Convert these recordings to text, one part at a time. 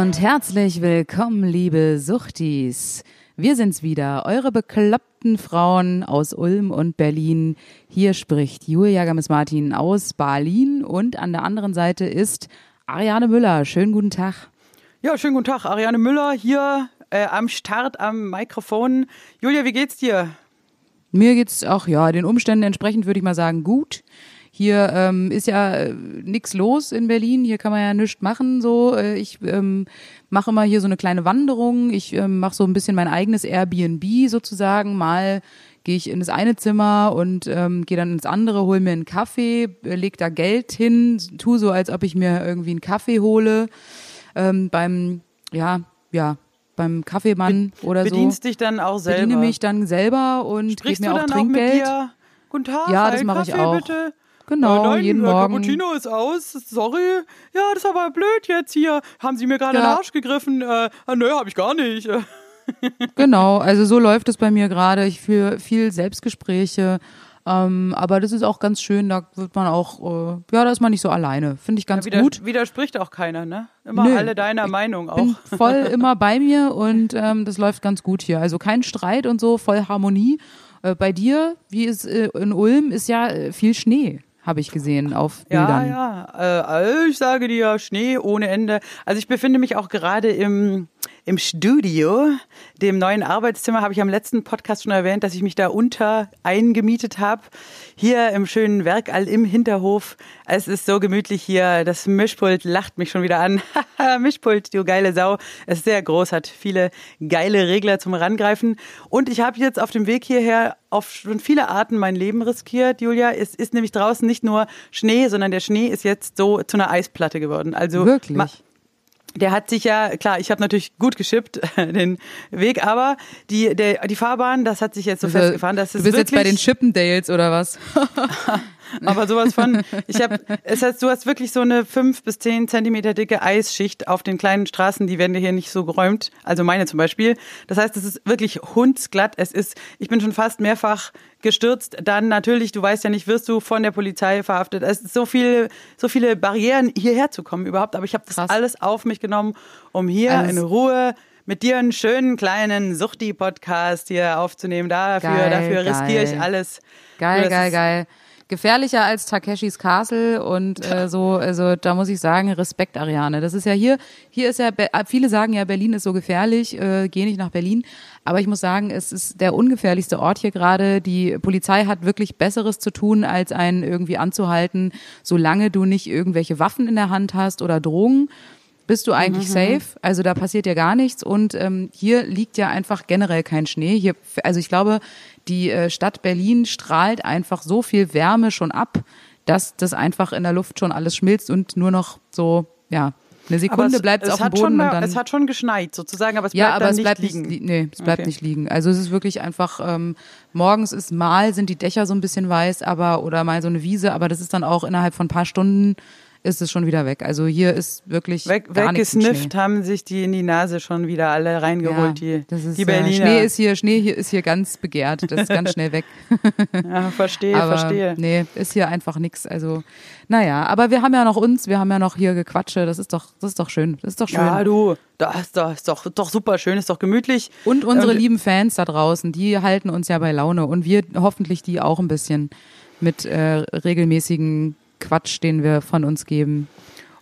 und herzlich willkommen, liebe Suchtis. Wir sind's wieder, eure bekloppten Frauen aus Ulm und Berlin. Hier spricht Julia Games-Martin aus Berlin und an der anderen Seite ist Ariane Müller. Schönen guten Tag. Ja, schönen guten Tag. Ariane Müller hier äh, am Start, am Mikrofon. Julia, wie geht's dir? Mir geht's auch, ja, den Umständen entsprechend würde ich mal sagen, gut. Hier ähm, ist ja äh, nix los in Berlin, hier kann man ja nichts machen. So, äh, ich ähm, mache immer hier so eine kleine Wanderung. Ich ähm, mache so ein bisschen mein eigenes Airbnb sozusagen. Mal gehe ich in das eine Zimmer und ähm, gehe dann ins andere, hole mir einen Kaffee, äh, leg da Geld hin, tu so, als ob ich mir irgendwie einen Kaffee hole. Ähm, beim, ja, ja, beim Kaffeemann oder so Bedienst dich dann auch selber? bediene mich dann selber und gebe mir auch dann auch mit Trinkgeld. dir? Guten Tag, Ja, das mache ich auch. bitte. Genau, äh, nein, jeden äh, Morgen. Cappuccino ist aus, sorry. Ja, das ist aber blöd jetzt hier. Haben Sie mir gerade Ja. den Arsch gegriffen? Äh, ah, nö, hab ich gar nicht. Genau, also so läuft es bei mir gerade. Ich führe viel Selbstgespräche. Ähm, aber das ist auch ganz schön, da wird man auch, äh, ja, da ist man nicht so alleine. Finde ich ganz wieder, gut. Widerspricht auch keiner, ne? Immer Nö. alle deiner Meinung auch. Bin voll immer bei mir und ähm, das läuft ganz gut hier. Also kein Streit und so, voll Harmonie. Äh, bei dir, wie es äh, in Ulm, ist ja äh, viel Schnee, habe ich gesehen auf Ja, Bildern. ja. Äh, also ich sage dir, Schnee ohne Ende. Also ich befinde mich auch gerade im, im Studio, dem neuen Arbeitszimmer. Habe ich am letzten Podcast schon erwähnt, dass ich mich da unter eingemietet habe. Hier im schönen Werkall im Hinterhof. Es ist so gemütlich hier. Das Mischpult lacht mich schon wieder an. Haha, Mischpult, du geile Sau. Es ist sehr groß, hat viele geile Regler zum Rangreifen. Und ich habe jetzt auf dem Weg hierher auf schon viele Arten mein Leben riskiert, Julia. Es ist nämlich draußen nicht nur Schnee, sondern der Schnee ist jetzt so zu einer Eisplatte geworden. Also Wirklich? Der hat sich ja, klar, ich habe natürlich gut geschippt, den Weg, aber die, der, die Fahrbahn, das hat sich jetzt so Also, festgefahren, dass es du bist jetzt bei den wirklich- Chippendales oder was? aber sowas von, ich habe, es heißt, du hast wirklich so eine fünf bis zehn Zentimeter dicke Eisschicht auf den kleinen Straßen, die werden dir hier nicht so geräumt, also meine zum Beispiel. Das heißt, es ist wirklich hundsglatt. Es ist, ich bin schon fast mehrfach gestürzt. Dann natürlich, du weißt ja nicht, wirst du von der Polizei verhaftet. Es ist so viel, so viele Barrieren, hierher zu kommen überhaupt. Aber ich habe das Krass. alles auf mich genommen, um hier Also in Ruhe mit dir einen schönen kleinen Suchti-Podcast hier aufzunehmen. Dafür, Geil, dafür riskiere ich alles. Geil, geil, geil. Gefährlicher als Takeshis Castle und äh, so, also da muss ich sagen, Respekt, Ariane. Das ist ja hier, hier ist ja, äh, viele sagen ja, Berlin ist so gefährlich, äh, geh nicht nach Berlin. Aber ich muss sagen, es ist der ungefährlichste Ort hier gerade. Die Polizei hat wirklich Besseres zu tun, als einen irgendwie anzuhalten, solange du nicht irgendwelche Waffen in der Hand hast oder Drogen bist du eigentlich safe. Also da passiert ja gar nichts. Und ähm, hier liegt ja einfach generell kein Schnee. Hier, also ich glaube, die äh, Stadt Berlin strahlt einfach so viel Wärme schon ab, dass das einfach in der Luft schon alles schmilzt und nur noch so, ja, eine Aber Sekunde es, bleibt es auf dem Boden schon mal, und dann. es hat schon geschneit sozusagen, aber es ja, bleibt aber dann es nicht bleibt liegen. nicht, nee, es bleibt Okay. nicht liegen. Also es ist wirklich einfach, ähm, morgens ist mal, sind die Dächer so ein bisschen weiß, aber, oder mal so eine Wiese, aber das ist dann auch innerhalb von ein paar Stunden ist es schon wieder weg. Also hier ist wirklich Weg, gar nichts weggesnifft haben sich die in die Nase schon wieder alle reingeholt, die, das ist, die äh, Berliner. Schnee ist hier, Schnee hier ist hier ganz begehrt. Das ist ganz schnell weg. ja, verstehe, aber verstehe. nee, ist hier einfach nix. Also, naja, aber wir haben ja noch uns, wir haben ja noch hier Gequatsche. Das ist doch, das ist doch schön. Das ist doch schön. Ja, du, das ist doch, ist doch, doch super schön, ist doch gemütlich. Und unsere Und- lieben Fans da draußen, die halten uns ja bei Laune und wir hoffentlich die auch ein bisschen mit äh, regelmäßigen Quatsch, den wir von uns geben.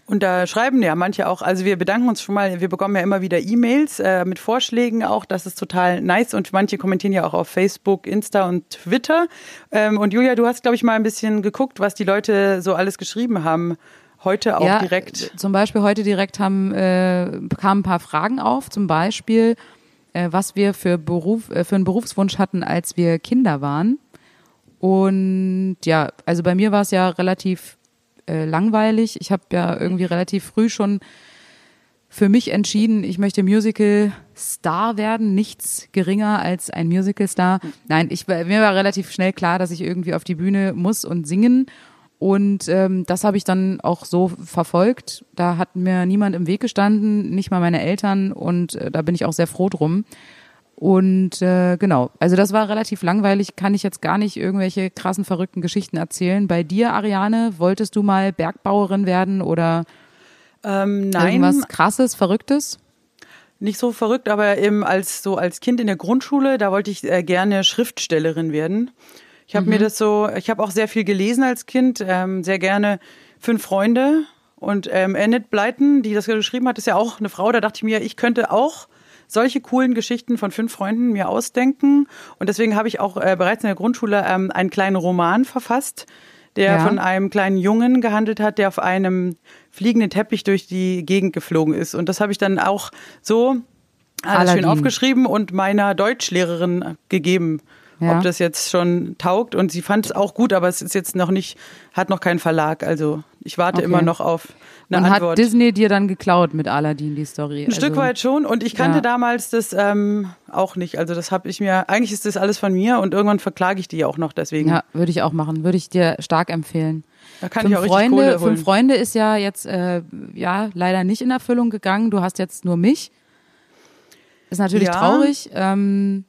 Und da schreiben ja manche auch, also wir bedanken uns schon mal, wir bekommen ja immer wieder E-Mails äh, mit Vorschlägen auch, das ist total nice und manche kommentieren ja auch auf Facebook, Insta und Twitter. Ähm, und Julia, du hast, glaube ich, mal ein bisschen geguckt, was die Leute so alles geschrieben haben. Heute auch ja, direkt. Zum Beispiel heute direkt haben, äh, kamen ein paar Fragen auf. Zum Beispiel, äh, was wir für, Beruf, äh, für einen Berufswunsch hatten, als wir Kinder waren. Und ja, also bei mir war es ja relativ äh, langweilig. Ich habe ja irgendwie relativ früh schon für mich entschieden, ich möchte Musical Star werden, nichts geringer als ein Musical-Star. Nein, ich, mir war relativ schnell klar, dass ich irgendwie auf die Bühne muss und singen. Und ähm, das habe ich dann auch so verfolgt. Da hat mir niemand im Weg gestanden, nicht mal meine Eltern. Und äh, da bin ich auch sehr froh drum. Und äh, genau, also das war relativ langweilig, kann ich jetzt gar nicht irgendwelche krassen, verrückten Geschichten erzählen. Bei dir, Ariane, wolltest du mal Bergbauerin werden oder Ähm, nein, irgendwas krasses, verrücktes? nicht so verrückt, aber eben als so als Kind in der Grundschule, da wollte ich äh, gerne Schriftstellerin werden. Ich habe Mhm. mir das so, ich habe auch sehr viel gelesen als Kind, ähm, sehr gerne Fünf Freunde und ähm, Enid Blyton, die das geschrieben hat, ist ja auch eine Frau. Da dachte ich mir, ich könnte auch solche coolen Geschichten von fünf Freunden mir ausdenken. Und deswegen habe ich auch äh, bereits in der Grundschule ähm, einen kleinen Roman verfasst, der Ja. von einem kleinen Jungen gehandelt hat, der auf einem fliegenden Teppich durch die Gegend geflogen ist. Und das habe ich dann auch so alles schön Aladdin. aufgeschrieben und meiner Deutschlehrerin gegeben, Ja. ob das jetzt schon taugt. Und sie fand es auch gut, aber es ist jetzt noch nicht, hat noch keinen Verlag. Also ich warte Okay. immer noch auf eine Und Antwort. hat Disney dir dann geklaut mit Aladdin die Story? Ein Stück weit schon und ich kannte Ja. damals das ähm, auch nicht. Also das habe ich mir, eigentlich ist das alles von mir und irgendwann verklage ich die auch noch deswegen. Ja, würde ich auch machen, würde ich dir stark empfehlen. Da kann fünf ich auch richtig Freunde, Kohle holen. fünf Freunde ist ja jetzt äh, ja leider nicht in Erfüllung gegangen. Du hast jetzt nur mich. Ist natürlich Ja. traurig. Ähm,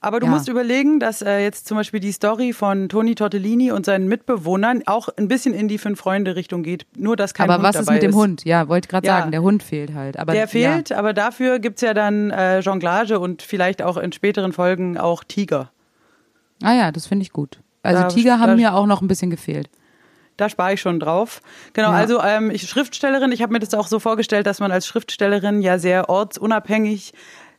Aber du Ja. musst überlegen, dass äh, jetzt zum Beispiel die Story von Toni Tortellini und seinen Mitbewohnern auch ein bisschen in die Fünf-Freunde-Richtung geht. Nur, dass kein aber Hund was ist dabei mit dem Hund? Ja, wollte gerade Ja. sagen, der Hund fehlt halt. Aber Der ja. fehlt, aber dafür gibt's ja dann äh, Jonglage und vielleicht auch in späteren Folgen auch Tiger. Ah ja, das finde ich gut. Also Da- Tiger haben mir auch noch ein bisschen gefehlt. Da spare ich schon drauf. Genau, Ja. also ähm, ich Schriftstellerin, ich habe mir das auch so vorgestellt, dass man als Schriftstellerin ja sehr ortsunabhängig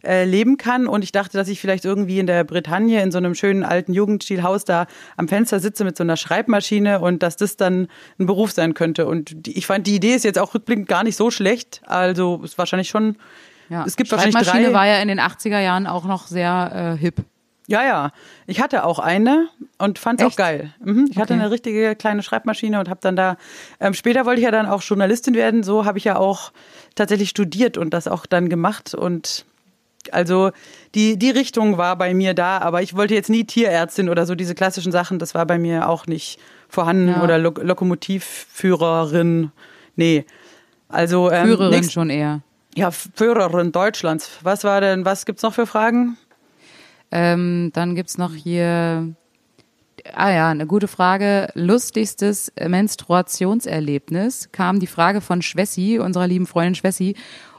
äh, leben kann und ich dachte, dass ich vielleicht irgendwie in der Bretagne in so einem schönen alten Jugendstilhaus da am Fenster sitze mit so einer Schreibmaschine und dass das dann ein Beruf sein könnte und die, ich fand die Idee ist jetzt auch rückblickend gar nicht so schlecht, also ist wahrscheinlich schon Ja. es gibt wahrscheinlich Schreibmaschine drei war ja in den 80er Jahren auch noch sehr äh, hip. Ja, ja. Ich hatte auch eine und fand's auch Echt? geil. Mhm. Ich hatte Okay. eine richtige kleine Schreibmaschine und habe dann da. Ähm, später wollte ich ja dann auch Journalistin werden. So habe ich ja auch tatsächlich studiert und das auch dann gemacht. Und also die die Richtung war bei mir da, aber ich wollte jetzt nie Tierärztin oder so diese klassischen Sachen. Das war bei mir auch nicht vorhanden Ja. oder Lo Lokomotivführerin. Nee. Also ähm, Führerin nächst- schon eher. ja Führerin Deutschlands. Was war denn? Was gibt's noch für Fragen? Ähm, dann gibt's noch hier, ah ja, eine gute Frage. Lustigstes Menstruationserlebnis kam die Frage von Schwessi, unserer lieben Freundin Schwessi.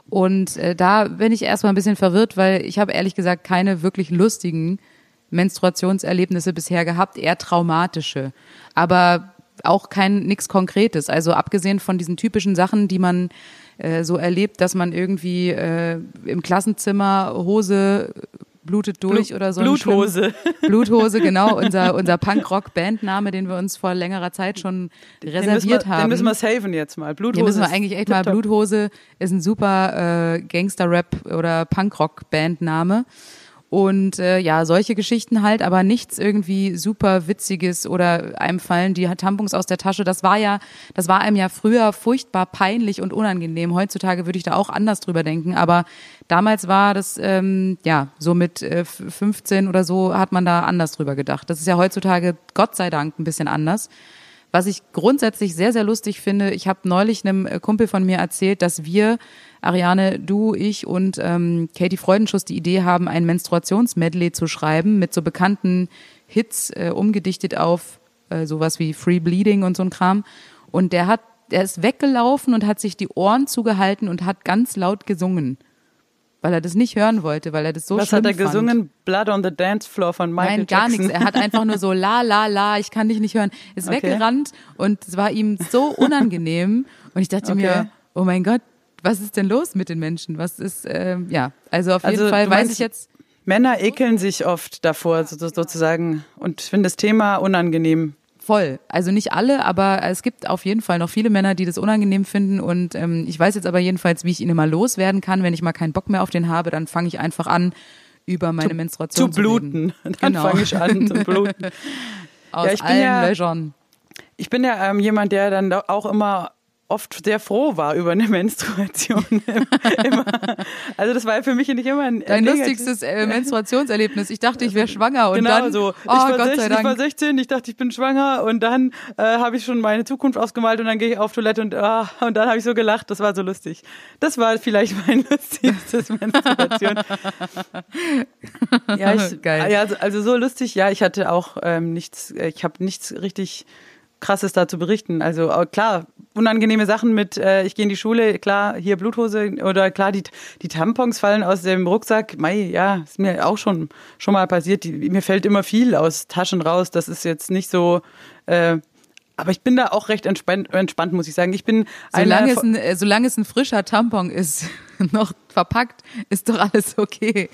Und äh, da bin ich erstmal ein bisschen verwirrt, weil ich habe ehrlich gesagt keine wirklich lustigen Menstruationserlebnisse bisher gehabt, eher traumatische. Aber auch kein nix Konkretes. Also abgesehen von diesen typischen Sachen, die man äh, so erlebt, dass man irgendwie äh, im Klassenzimmer Hose blutet durch Blu- oder so. Bluthose. Bluthose, genau, unser, unser Punkrock-Bandname, den wir uns vor längerer Zeit schon Den reserviert wir, haben. den müssen wir saven jetzt mal. Bluthose. Den müssen wir eigentlich echt mal. Bluthose ist ein super äh, Gangster-Rap oder Punkrock-Bandname. Und äh, ja, solche Geschichten halt, aber nichts irgendwie super Witziges oder einem fallen die Tampons aus der Tasche. Das war ja, das war einem ja früher furchtbar peinlich und unangenehm. Heutzutage würde ich da auch anders drüber denken, aber damals war das, ähm, ja, so mit äh, 15 oder so hat man da anders drüber gedacht. Das ist ja heutzutage Gott sei Dank ein bisschen anders. Was ich grundsätzlich sehr, sehr lustig finde, ich habe neulich einem äh, Kumpel von mir erzählt, dass wir, Ariane, du, ich und ähm, Katie Freudenschuss die Idee haben, ein Menstruationsmedley zu schreiben mit so bekannten Hits äh, umgedichtet auf äh, sowas wie Free Bleeding und so ein Kram. Und der hat, der ist weggelaufen und hat sich die Ohren zugehalten und hat ganz laut gesungen. Weil er das nicht hören wollte, weil er das so Was schlimm hat er fand. gesungen? Blood on the Dance Floor von Michael Nein, gar nichts. Er hat einfach nur so la la la, ich kann dich nicht hören. Ist Okay. weggerannt und es war ihm so unangenehm und ich dachte Okay. mir, oh mein Gott, was ist denn los mit den Menschen? Was ist ähm, ja, also auf jeden Also, Fall du weiß ich jetzt Männer ekeln sich oft davor, so- sozusagen, und finden das Thema unangenehm. Voll. Also nicht alle, aber es gibt auf jeden Fall noch viele Männer, die das unangenehm finden und ähm, ich weiß jetzt aber jedenfalls, wie ich ihn immer loswerden kann, wenn ich mal keinen Bock mehr auf den habe, dann fange ich einfach an über meine Zu Menstruation zu, bluten. reden. Dann Genau. fange ich an zu bluten. Aus ich bin allen ja- Löchern. Ich bin ja ähm, jemand, der dann da auch immer oft sehr froh war über eine Menstruation. immer. Also das war für mich nicht immer ein Dein negativ- lustigstes äh, Menstruationserlebnis. Ich dachte, ich wäre schwanger und genau dann, so. oh ich, war Gott 16, sei ich war Dank. 16, ich dachte, ich bin schwanger und dann äh, habe ich schon meine Zukunft ausgemalt und dann gehe ich auf Toilette und, ah, und dann habe ich so gelacht. Das war so lustig. Das war vielleicht mein lustigstes Menstruation. ja, ich, Geil. Ja, also, also so lustig. Ja, ich hatte auch ähm, nichts, äh, ich habe nichts richtig Krasses da zu berichten. Also äh, klar, unangenehme Sachen mit, äh, ich gehe in die Schule, klar, hier Bluthose oder klar, die, die Tampons fallen aus dem Rucksack. Mei, ja, ist mir auch schon, schon mal passiert. Die, mir fällt immer viel aus Taschen raus. Das ist jetzt nicht so. Äh, aber ich bin da auch recht entspannt, entspannt muss ich sagen. Ich bin Solange es, ein, äh, solange es ein frischer Tampon ist, noch verpackt, ist doch alles okay.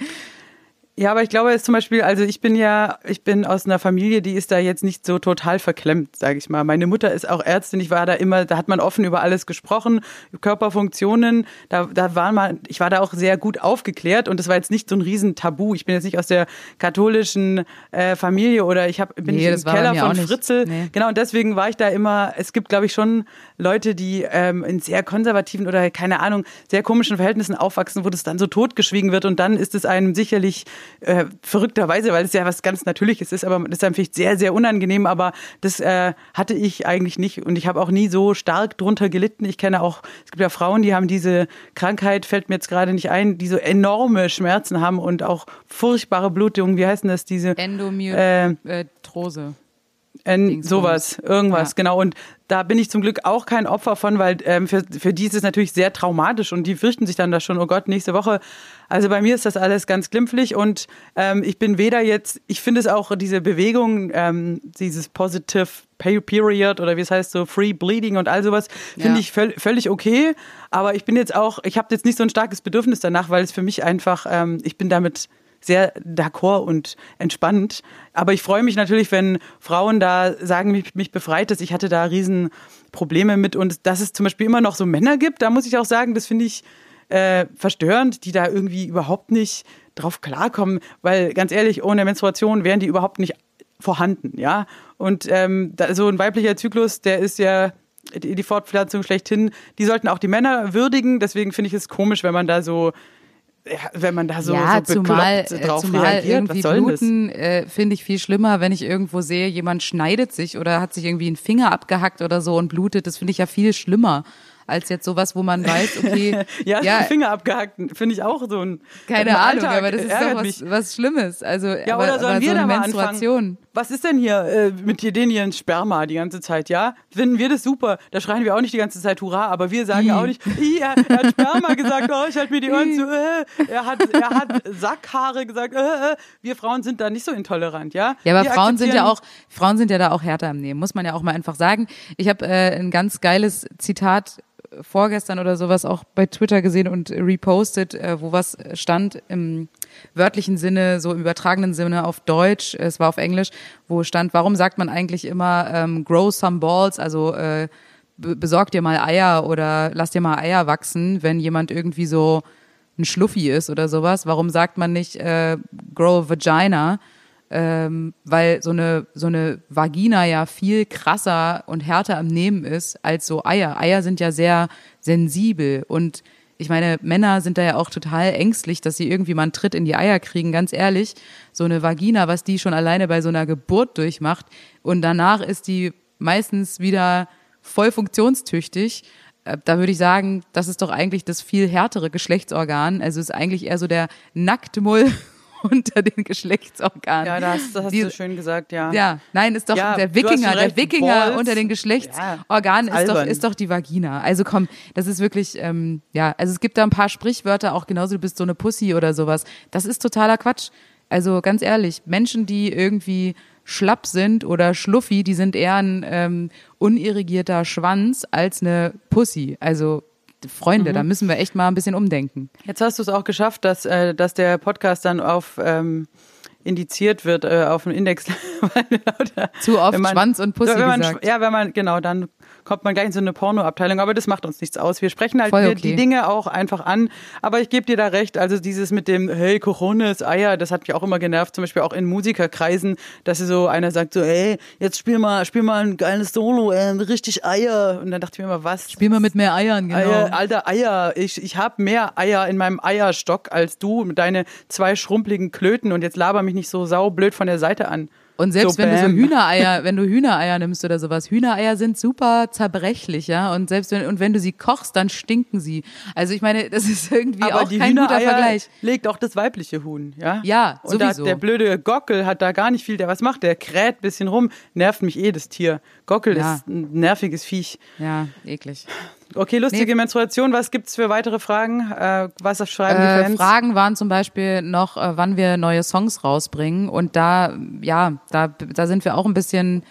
Ja, aber ich glaube jetzt zum Beispiel, also ich bin ja, ich bin aus einer Familie, die ist da jetzt nicht so total verklemmt, sage ich mal. Meine Mutter ist auch Ärztin, ich war da immer, da hat man offen über alles gesprochen, Körperfunktionen, da, da war man, ich war da auch sehr gut aufgeklärt und das war jetzt nicht so ein riesen Tabu. Ich bin jetzt nicht aus der katholischen äh, Familie oder ich hab, bin Nee, nicht im Keller von. Fritzel. Nee. Genau, und deswegen war ich da immer, es gibt, glaube ich, schon Leute, die ähm, in sehr konservativen oder keine Ahnung, sehr komischen Verhältnissen aufwachsen, wo das dann so totgeschwiegen wird und dann ist es einem sicherlich äh, verrückterweise, weil es ja was ganz Natürliches ist, aber das ist vielleicht sehr, sehr unangenehm, aber das äh, hatte ich eigentlich nicht und ich habe auch nie so stark drunter gelitten. Ich kenne auch, es gibt ja Frauen, die haben diese Krankheit, fällt mir jetzt gerade nicht ein, die so enorme Schmerzen haben und auch furchtbare Blutungen, wie heißen das, diese Endometrose. äh, Dingsbums. sowas, irgendwas, Ja. genau. Und da bin ich zum Glück auch kein Opfer von, weil ähm, für, für die ist es natürlich sehr traumatisch und die fürchten sich dann da schon, oh Gott, nächste Woche. Also bei mir ist das alles ganz glimpflich und ähm, ich bin weder jetzt, ich finde es auch diese Bewegung, ähm, dieses Positive Period oder wie es heißt, so Free Bleeding und all sowas, finde Ja. ich völ völlig okay. Aber ich bin jetzt auch, ich habe jetzt nicht so ein starkes Bedürfnis danach, weil es für mich einfach, ähm, ich bin damit sehr d'accord und entspannt. Aber ich freue mich natürlich, wenn Frauen da sagen, mich, mich befreit es. Ich hatte da riesen Probleme mit und dass es zum Beispiel immer noch so Männer gibt, da muss ich auch sagen, das finde ich äh, verstörend, die da irgendwie überhaupt nicht drauf klarkommen, weil ganz ehrlich, ohne Menstruation wären die überhaupt nicht vorhanden, ja. Und ähm, da, so ein weiblicher Zyklus, der ist ja die, Fortpflanzung schlechthin. Die sollten auch die Männer würdigen. Deswegen finde ich es komisch, wenn man da so wenn man da so, ja, so zumal, äh, drauf zumal reagiert. irgendwie Was soll? Bluten äh, finde ich viel schlimmer, wenn ich irgendwo sehe, jemand schneidet sich oder hat sich irgendwie einen Finger abgehackt oder so und blutet. Das finde ich ja viel schlimmer als jetzt sowas, wo man weiß, okay, Ja, ja, Finger abgehackt, finde ich auch so ein keine Ahnung, Alltag aber das ist doch was, was Schlimmes. Also, Ja, aber, oder sollen aber wir so da mal Menstruation. anfangen? Was ist denn hier äh, mit dir den hier ins Sperma die ganze Zeit, ja? Finden wir das super? Da schreien wir auch nicht die ganze Zeit Hurra, aber wir sagen auch nicht, "Ih, er, er hat Sperma gesagt, oh, ich halte mir die Ohren zu. Äh. Er, hat, er hat Sackhaare gesagt. Äh, äh. Wir Frauen sind da nicht so intolerant, ja? Ja, aber wir Frauen sind ja auch, Frauen sind ja da auch härter im Nehmen, muss man ja auch mal einfach sagen. Ich habe äh, ein ganz geiles Zitat äh, vorgestern oder sowas auch bei Twitter gesehen und repostet, äh, wo was stand im wörtlichen Sinne, so im übertragenen Sinne auf Deutsch, es war auf Englisch, wo stand, warum sagt man eigentlich immer ähm, grow some balls, also äh, be- besorg dir mal Eier oder lass dir mal Eier wachsen, wenn jemand irgendwie so ein Schluffi ist oder sowas. Warum sagt man nicht äh, grow a vagina? ähm, weil so eine so eine Vagina ja viel krasser und härter am Nehmen ist als so Eier. Eier sind ja sehr sensibel und ich meine, Männer sind da ja auch total ängstlich, dass sie irgendwie mal einen Tritt in die Eier kriegen, ganz ehrlich. So eine Vagina, was die schon alleine bei so einer Geburt durchmacht und danach ist die meistens wieder voll funktionstüchtig. Äh, Da würde ich sagen, das ist doch eigentlich das viel härtere Geschlechtsorgan. Also ist eigentlich eher so der Nacktmull unter den Geschlechtsorganen. Ja, das, das hast Die- du schön gesagt, ja. Ja, nein, ist doch Ja, der Wikinger, schon der recht, Wikinger Balls. unter den Geschlechtsorganen Ja, ist doch, ist doch die Vagina. Also komm, das ist wirklich, ähm, ja, also es gibt da ein paar Sprichwörter, auch genauso, du bist so eine Pussy oder sowas. Das ist totaler Quatsch. Also ganz ehrlich, Menschen, die irgendwie schlapp sind oder schluffi, die sind eher ein ähm, unirrigierter Schwanz als eine Pussy. Also Freunde, Mhm. da müssen wir echt mal ein bisschen umdenken. Jetzt hast du es auch geschafft, dass, äh, dass der Podcast dann auf ähm, indiziert wird äh, auf dem Index. Zu oft man- Schwanz und Pussy wenn man, gesagt. Ja, wenn man, genau, dann kommt man gleich in so eine Pornoabteilung, aber das macht uns nichts aus. Wir sprechen halt okay. die Dinge auch einfach an. Aber ich gebe dir da recht, also dieses mit dem, hey, Cojones, Eier, das hat mich auch immer genervt, zum Beispiel auch in Musikerkreisen, dass so einer sagt so, ey, jetzt spiel mal, spiel mal ein geiles Solo, äh, richtig Eier. Und dann dachte ich mir immer, was? Spiel mal mit mehr Eiern, genau. Eier, alter Eier, ich, ich habe mehr Eier in meinem Eierstock als du mit deine zwei schrumpeligen Klöten und jetzt laber mich nicht so saublöd von der Seite an. Und selbst So, wenn du so bam. Hühnereier, wenn du Hühnereier nimmst oder sowas, Hühnereier sind super zerbrechlich, ja. Und selbst wenn, und wenn du sie kochst, dann stinken sie. Also ich meine, das ist irgendwie Aber auch die kein guter Hühnereier Vergleich. legt auch das weibliche Huhn, ja? Ja, Und sowieso. der blöde Gockel hat da gar nicht viel, der was macht, der kräht bisschen rum, nervt mich eh das Tier. Gockel Ja. ist ein nerviges Viech. Ja, eklig. Okay, lustige Nee. Menstruation, was gibt's für weitere Fragen? Äh, was schreiben die Äh, Fans? Fragen waren zum Beispiel noch, äh, wann wir neue Songs rausbringen. Und da, ja, da, da sind wir auch ein bisschen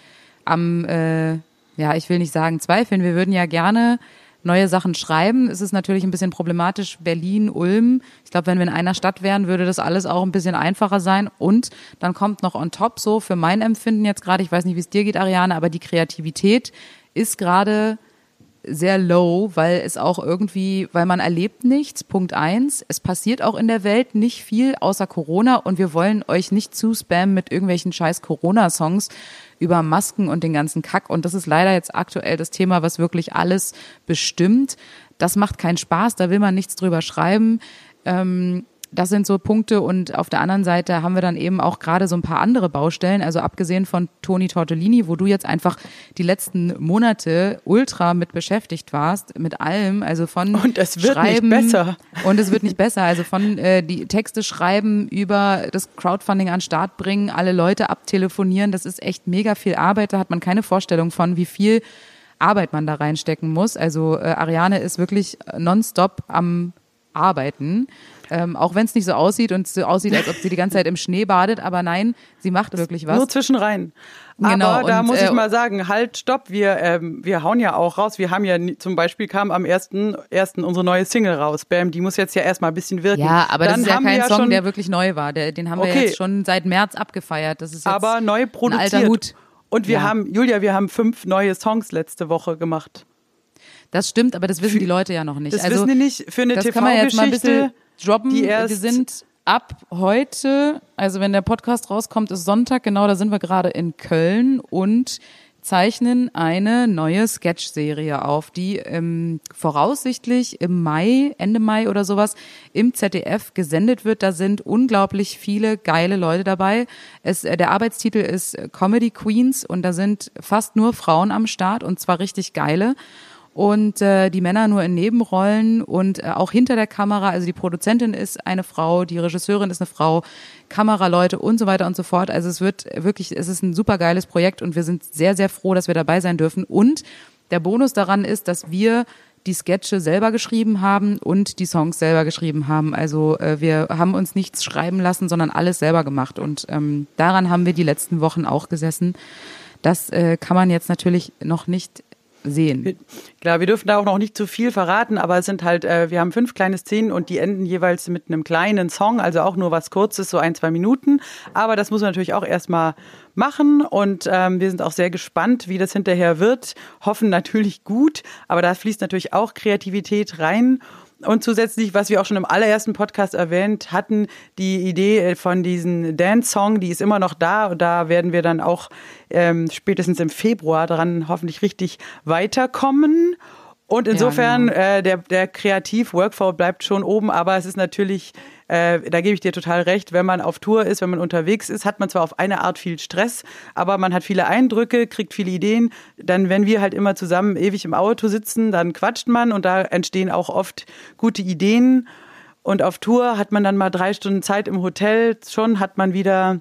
am, äh, ja, ich will nicht sagen zweifeln. Wir würden ja gerne neue Sachen schreiben. Es ist natürlich ein bisschen problematisch. Berlin, Ulm. Ich glaube, wenn wir in einer Stadt wären, würde das alles auch ein bisschen einfacher sein. Und dann kommt noch on top so für mein Empfinden jetzt gerade, ich weiß nicht, wie es dir geht, Ariane, aber die Kreativität ist gerade sehr low, weil es auch irgendwie, weil man erlebt nichts. Punkt eins. Es passiert auch in der Welt nicht viel außer Corona und wir wollen euch nicht zu spammen mit irgendwelchen scheiß Corona-Songs über Masken und den ganzen Kack. Und das ist leider jetzt aktuell das Thema, was wirklich alles bestimmt. Das macht keinen Spaß, da will man nichts drüber schreiben. Ähm, das sind so Punkte und auf der anderen Seite haben wir dann eben auch gerade so ein paar andere Baustellen, also abgesehen von Toni Tortellini, wo du jetzt einfach die letzten Monate ultra mit beschäftigt warst, mit allem, also von Und es wird nicht Schreiben besser. und es wird nicht besser, also von äh, die Texte schreiben über das Crowdfunding an Start bringen, alle Leute abtelefonieren, das ist echt mega viel Arbeit, da hat man keine Vorstellung von, wie viel Arbeit man da reinstecken muss. Also äh, Ariane ist wirklich nonstop am Arbeiten. Ähm, auch wenn es nicht so aussieht und so aussieht, als ob sie die ganze Zeit im Schnee badet, aber nein, sie macht wirklich was. Nur zwischenrein. Genau, Aber da und, muss ich äh, mal sagen, halt, stopp, wir, ähm, wir hauen ja auch raus. Wir haben ja zum Beispiel kam am ersten, ersten unsere neue Single raus. Bam, die muss jetzt ja erstmal ein bisschen wirken. Ja, aber Dann das ist ja haben wir kein Song, schon, der wirklich neu war. Der, den haben wir Okay. jetzt schon seit März abgefeiert. Das ist jetzt aber neu ein produziert. alter Hut. Und wir Ja. haben, Julia, wir haben fünf neue Songs letzte Woche gemacht. Das stimmt, aber das wissen die Leute ja noch nicht. Das also, wissen die nicht. Für eine das TV-Geschichte, droppen. die Wir erst- sind ab heute, also wenn der Podcast rauskommt, ist Sonntag, genau, da sind wir gerade in Köln und zeichnen eine neue Sketch-Serie auf, die ähm, voraussichtlich im Mai, Ende Mai oder sowas im ZDF gesendet wird. Da sind unglaublich viele geile Leute dabei. Es, äh, der Arbeitstitel ist Comedy Queens und da sind fast nur Frauen am Start und zwar richtig geile und äh, die Männer nur in Nebenrollen und äh, auch hinter der Kamera. Also die Produzentin ist eine Frau, die Regisseurin ist eine Frau, Kameraleute und so weiter und so fort. Also es wird wirklich, es ist ein super geiles Projekt und wir sind sehr, sehr froh, dass wir dabei sein dürfen. Und der Bonus daran ist, dass wir die Sketche selber geschrieben haben und die Songs selber geschrieben haben. Also äh, wir haben uns nichts schreiben lassen, sondern alles selber gemacht. Und ähm, daran haben wir die letzten Wochen auch gesessen. Das äh, kann man jetzt natürlich noch nicht sehen. Klar, wir dürfen da auch noch nicht zu viel verraten, aber es sind halt, äh, wir haben fünf kleine Szenen und die enden jeweils mit einem kleinen Song, also auch nur was Kurzes, so ein, zwei Minuten. Aber das muss man natürlich auch erstmal machen und ähm, wir sind auch sehr gespannt, wie das hinterher wird. Hoffen natürlich gut, aber da fließt natürlich auch Kreativität rein. Und zusätzlich, was wir auch schon im allerersten Podcast erwähnt hatten, die Idee von diesem Dance-Song, die ist immer noch da und da werden wir dann auch ähm, spätestens im Februar dran hoffentlich richtig weiterkommen. Und insofern, genau. äh, der, der Kreativ-Workflow bleibt schon oben, aber es ist natürlich, äh, da gebe ich dir total recht, wenn man auf Tour ist, wenn man unterwegs ist, hat man zwar auf eine Art viel Stress, aber man hat viele Eindrücke, kriegt viele Ideen. Dann, wenn wir halt immer zusammen ewig im Auto sitzen, dann quatscht man und da entstehen auch oft gute Ideen. Und auf Tour hat man dann mal drei Stunden Zeit im Hotel, schon hat man wieder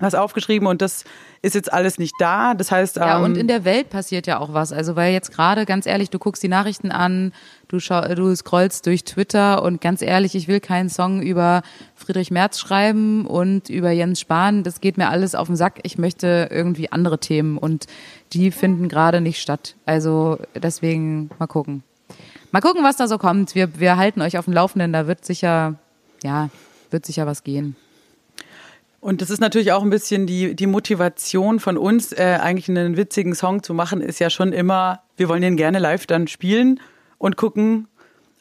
was aufgeschrieben und das ist jetzt alles nicht da. Das heißt, Ja, ähm, und in der Welt passiert ja auch was. Also, weil jetzt gerade, ganz ehrlich, du guckst die Nachrichten an, du, schau, du scrollst durch Twitter und ganz ehrlich, ich will keinen Song über Friedrich Merz schreiben und über Jens Spahn. Das geht mir alles auf den Sack. Ich möchte irgendwie andere Themen und die finden gerade nicht statt. Also, deswegen mal gucken. Mal gucken, was da so kommt. Wir, wir halten euch auf dem Laufenden. Da wird sicher, ja, wird sicher was gehen. Und das ist natürlich auch ein bisschen die, die Motivation von uns, äh, eigentlich einen witzigen Song zu machen, ist ja schon immer, wir wollen den gerne live dann spielen und gucken,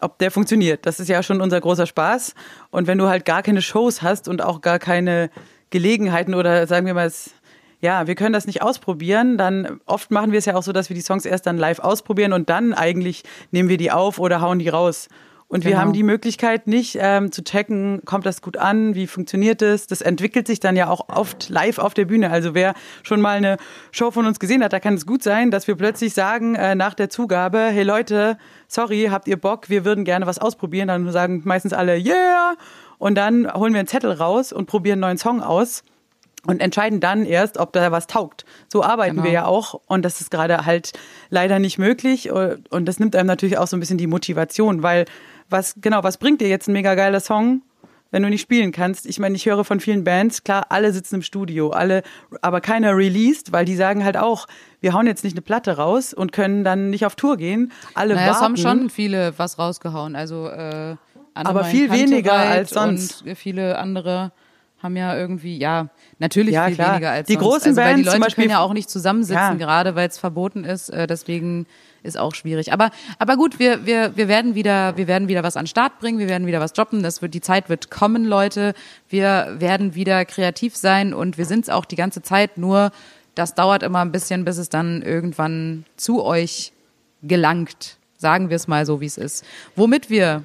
ob der funktioniert. Das ist ja schon unser großer Spaß. Und wenn du halt gar keine Shows hast und auch gar keine Gelegenheiten oder sagen wir mal, es, ja, wir können das nicht ausprobieren, dann oft machen wir es ja auch so, dass wir die Songs erst dann live ausprobieren und dann eigentlich nehmen wir die auf oder hauen die raus. Und wir Genau. haben die Möglichkeit nicht ähm, zu checken, kommt das gut an, wie funktioniert es? Das entwickelt sich dann ja auch oft live auf der Bühne. Also wer schon mal eine Show von uns gesehen hat, da kann es gut sein, dass wir plötzlich sagen äh, nach der Zugabe, hey Leute, sorry, habt ihr Bock? Wir würden gerne was ausprobieren. Dann sagen meistens alle, yeah! Und dann holen wir einen Zettel raus und probieren einen neuen Song aus und entscheiden dann erst, ob da was taugt. So arbeiten Genau. wir ja auch und das ist gerade halt leider nicht möglich und das nimmt einem natürlich auch so ein bisschen die Motivation, weil was genau, was bringt dir jetzt ein mega geiler Song, wenn du nicht spielen kannst? Ich meine, ich höre von vielen Bands, klar, alle sitzen im Studio, alle, aber keiner released, weil die sagen halt auch, wir hauen jetzt nicht eine Platte raus und können dann nicht auf Tour gehen. Alle Naja, es warten. haben schon viele was rausgehauen. Also äh, Aber viel weniger Kantereit als sonst. Und viele andere haben ja irgendwie, ja, natürlich Ja, viel klar. weniger als Die sonst. großen also, weil die Bands Leute zum Beispiel- können ja auch nicht zusammensitzen, Ja. gerade weil es verboten ist. Äh, deswegen ist auch schwierig. Aber aber gut, wir wir wir werden wieder wir werden wieder was an den Start bringen. Wir werden wieder was droppen. Das wird die Zeit wird kommen, Leute. Wir werden wieder kreativ sein und wir sind es auch die ganze Zeit. Nur das dauert immer ein bisschen, bis es dann irgendwann zu euch gelangt. Sagen wir es mal so, wie es ist. Womit wir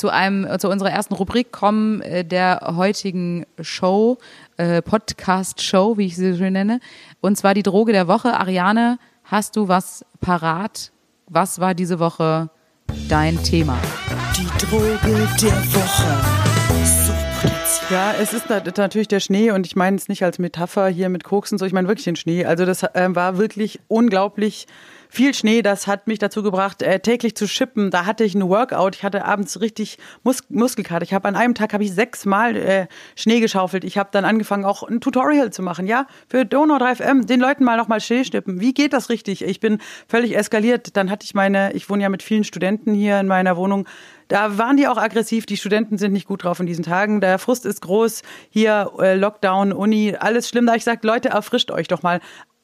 zu einem zu unserer ersten Rubrik kommen äh, der heutigen Show äh, Podcast Show, wie ich sie so schön nenne, und zwar die Droge der Woche. Ariane, hast du was parat? Was war diese Woche dein Thema? Die Droge der Woche. Ja, es ist nat- natürlich der Schnee und ich meine es nicht als Metapher hier mit Koks und so, ich meine wirklich den Schnee. Also das ähm, war wirklich unglaublich viel Schnee. Das hat mich dazu gebracht, äh, täglich zu schippen. Da hatte ich einen Workout. Ich hatte abends richtig Mus Muskelkater. Ich habe an einem Tag habe ich sechsmal äh, Schnee geschaufelt. Ich habe dann angefangen auch ein Tutorial zu machen. Ja, für Donau 3FM den Leuten mal nochmal Schnee schnippen. Wie geht das richtig? Ich bin völlig eskaliert. Dann hatte ich meine, ich wohne ja mit vielen Studenten hier in meiner Wohnung. Da waren die auch aggressiv. Die Studenten sind nicht gut drauf in diesen Tagen. Der Frust ist groß. Hier äh, Lockdown, Uni, alles schlimm. Da ich gesagt, Leute, erfrischt euch doch mal.